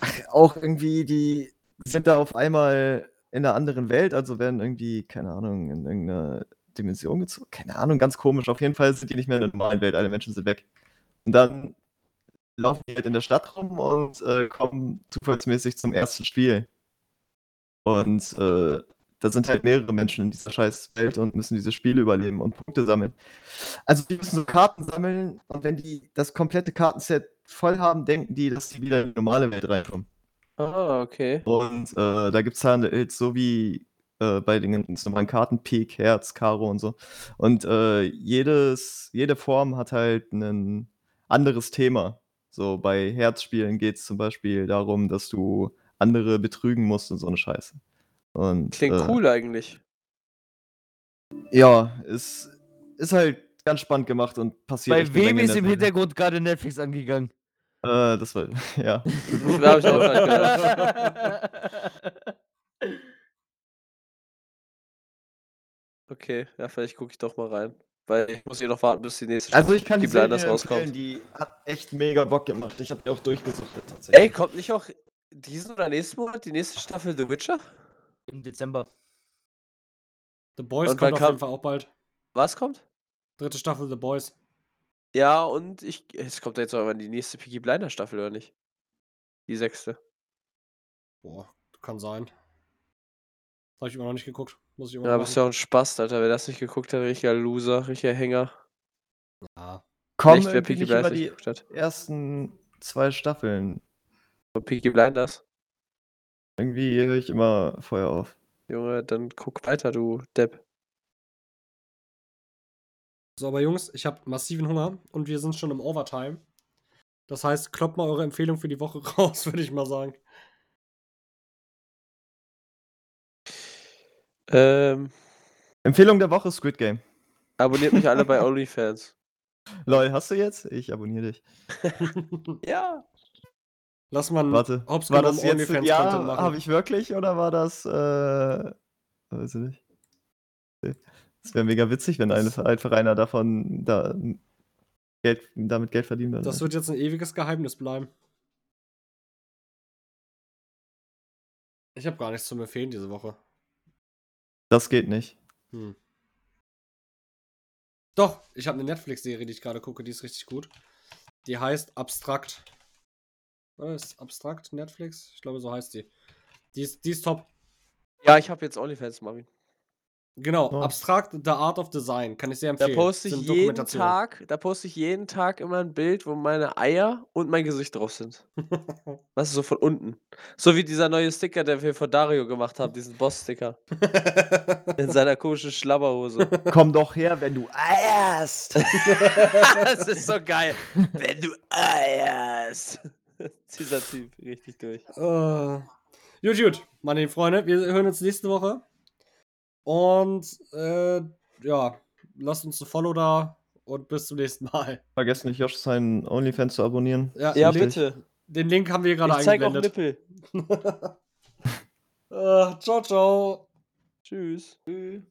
[SPEAKER 2] Ach, auch irgendwie, die sind da auf einmal in einer anderen Welt, also werden irgendwie, keine Ahnung, in irgendeiner Dimension gezogen. Keine Ahnung, ganz komisch. Auf jeden Fall sind die nicht mehr in der normalen Welt, alle Menschen sind weg. Und dann laufen die halt in der Stadt rum und äh, kommen zufallsmäßig zum ersten Spiel. Und äh, da sind halt mehrere Menschen in dieser scheiß Welt und müssen diese Spiele überleben und Punkte sammeln. Also die müssen so Karten sammeln und wenn die das komplette Kartenset voll haben, denken die, dass die wieder in die normale Welt reinkommen.
[SPEAKER 4] Ah, okay.
[SPEAKER 2] Und äh, da gibt es halt so wie äh, bei den ganz normalen Karten Pik, Herz, Karo und so. Und äh, jedes, jede Form hat halt ein anderes Thema. So bei Herzspielen geht es zum Beispiel darum, dass du andere betrügen musst und so eine Scheiße. Und,
[SPEAKER 4] Klingt
[SPEAKER 2] äh,
[SPEAKER 4] cool eigentlich.
[SPEAKER 2] Ja, es ist halt ganz spannend gemacht und passiert.
[SPEAKER 3] Bei wem ist im. Hintergrund gerade Netflix angegangen?
[SPEAKER 2] Äh, das war, ja.
[SPEAKER 4] Da habe ich auch grad gedacht. Okay, ja, vielleicht gucke ich doch mal rein. Weil ich muss hier noch warten, bis die nächste
[SPEAKER 2] Also ich kann die
[SPEAKER 4] Peaky Blinders
[SPEAKER 2] Serie
[SPEAKER 4] rauskommt.
[SPEAKER 2] empfehlen, die hat echt mega Bock gemacht. Ich habe die auch durchgesuchtet tatsächlich.
[SPEAKER 4] Ey, kommt nicht auch diesen oder nächsten Monat die nächste Staffel The Witcher?
[SPEAKER 3] Im Dezember.
[SPEAKER 1] The Boys
[SPEAKER 4] Und wann
[SPEAKER 1] kommt auf
[SPEAKER 4] kam-
[SPEAKER 1] jeden Fall auch bald.
[SPEAKER 4] Was kommt?
[SPEAKER 1] Dritte Staffel The Boys.
[SPEAKER 4] Ja, und ich. Es kommt ja jetzt aber die nächste Peaky Blinder Staffel, oder nicht? Die sechste.
[SPEAKER 1] Boah, kann sein. Habe ich immer noch nicht geguckt. Muss ich immer
[SPEAKER 4] Ja, bist ja auch ein Spaß, Alter. Wer das nicht geguckt hat, richtiger Loser, richtiger Hänger.
[SPEAKER 1] Ja.
[SPEAKER 2] Komm
[SPEAKER 4] Echt, wer Peaky Blinders nicht
[SPEAKER 2] die
[SPEAKER 4] geguckt hat.
[SPEAKER 2] ersten zwei Staffeln.
[SPEAKER 4] Und Peaky Blinders.
[SPEAKER 2] Irgendwie höre ich immer Feuer auf.
[SPEAKER 4] Junge, dann guck weiter, du Depp.
[SPEAKER 1] So, aber Jungs, ich habe massiven Hunger und wir sind schon im Overtime. Das heißt, kloppt mal eure Empfehlung für die Woche raus, würde ich mal sagen.
[SPEAKER 4] Ähm,
[SPEAKER 2] Empfehlung der Woche: Squid Game.
[SPEAKER 4] abonniert mich alle bei OnlyFans.
[SPEAKER 2] Lol, hast du jetzt? Ich abonniere dich.
[SPEAKER 4] Ja.
[SPEAKER 1] Lass mal
[SPEAKER 2] Warte,
[SPEAKER 1] Hops
[SPEAKER 2] war das jetzt Ja?
[SPEAKER 1] machen.
[SPEAKER 2] Habe ich wirklich oder war das? Äh, weiß ich nicht. Das wäre mega witzig, wenn eine, einfach einer davon da, Geld, damit Geld verdienen würde.
[SPEAKER 1] Das wird jetzt ein ewiges Geheimnis bleiben. Ich habe gar nichts zum Empfehlen diese Woche.
[SPEAKER 2] das geht nicht.
[SPEAKER 1] Hm. Doch, ich habe eine Netflix-Serie, die ich gerade gucke, die ist richtig gut. Die heißt Abstrakt. Was ist Abstrakt Netflix? Ich glaube, so heißt die. Die ist, die ist top.
[SPEAKER 4] Ja, ich habe jetzt OnlyFans, Marvin.
[SPEAKER 1] Genau,
[SPEAKER 2] Oh.
[SPEAKER 1] Abstrakt, The Art of Design. Kann ich sehr
[SPEAKER 4] Da
[SPEAKER 1] empfehlen.
[SPEAKER 4] poste ich jeden. Tag, da poste ich jeden Tag immer ein Bild, wo meine Eier und mein Gesicht drauf sind. Was ist so von unten? So wie dieser neue Sticker, den wir von Dario gemacht haben, diesen Boss-Sticker. In seiner komischen Schlabberhose.
[SPEAKER 2] Komm doch her, wenn du eierst.
[SPEAKER 4] das ist so geil. Wenn du eierst. Dieser Typ, richtig durch.
[SPEAKER 1] Äh, gut, gut, meine lieben Freunde, wir hören uns nächste Woche. Und äh, ja, lasst uns ein Follow da und bis zum nächsten Mal.
[SPEAKER 2] Vergesst nicht, Josh seinen OnlyFans zu abonnieren.
[SPEAKER 1] Ja,
[SPEAKER 4] Ja, bitte.
[SPEAKER 1] Den Link haben wir gerade
[SPEAKER 4] Ich zeig auch
[SPEAKER 1] eingeblendet.
[SPEAKER 4] Nippel.
[SPEAKER 1] äh, ciao, ciao.
[SPEAKER 4] Tschüss. Tschüss.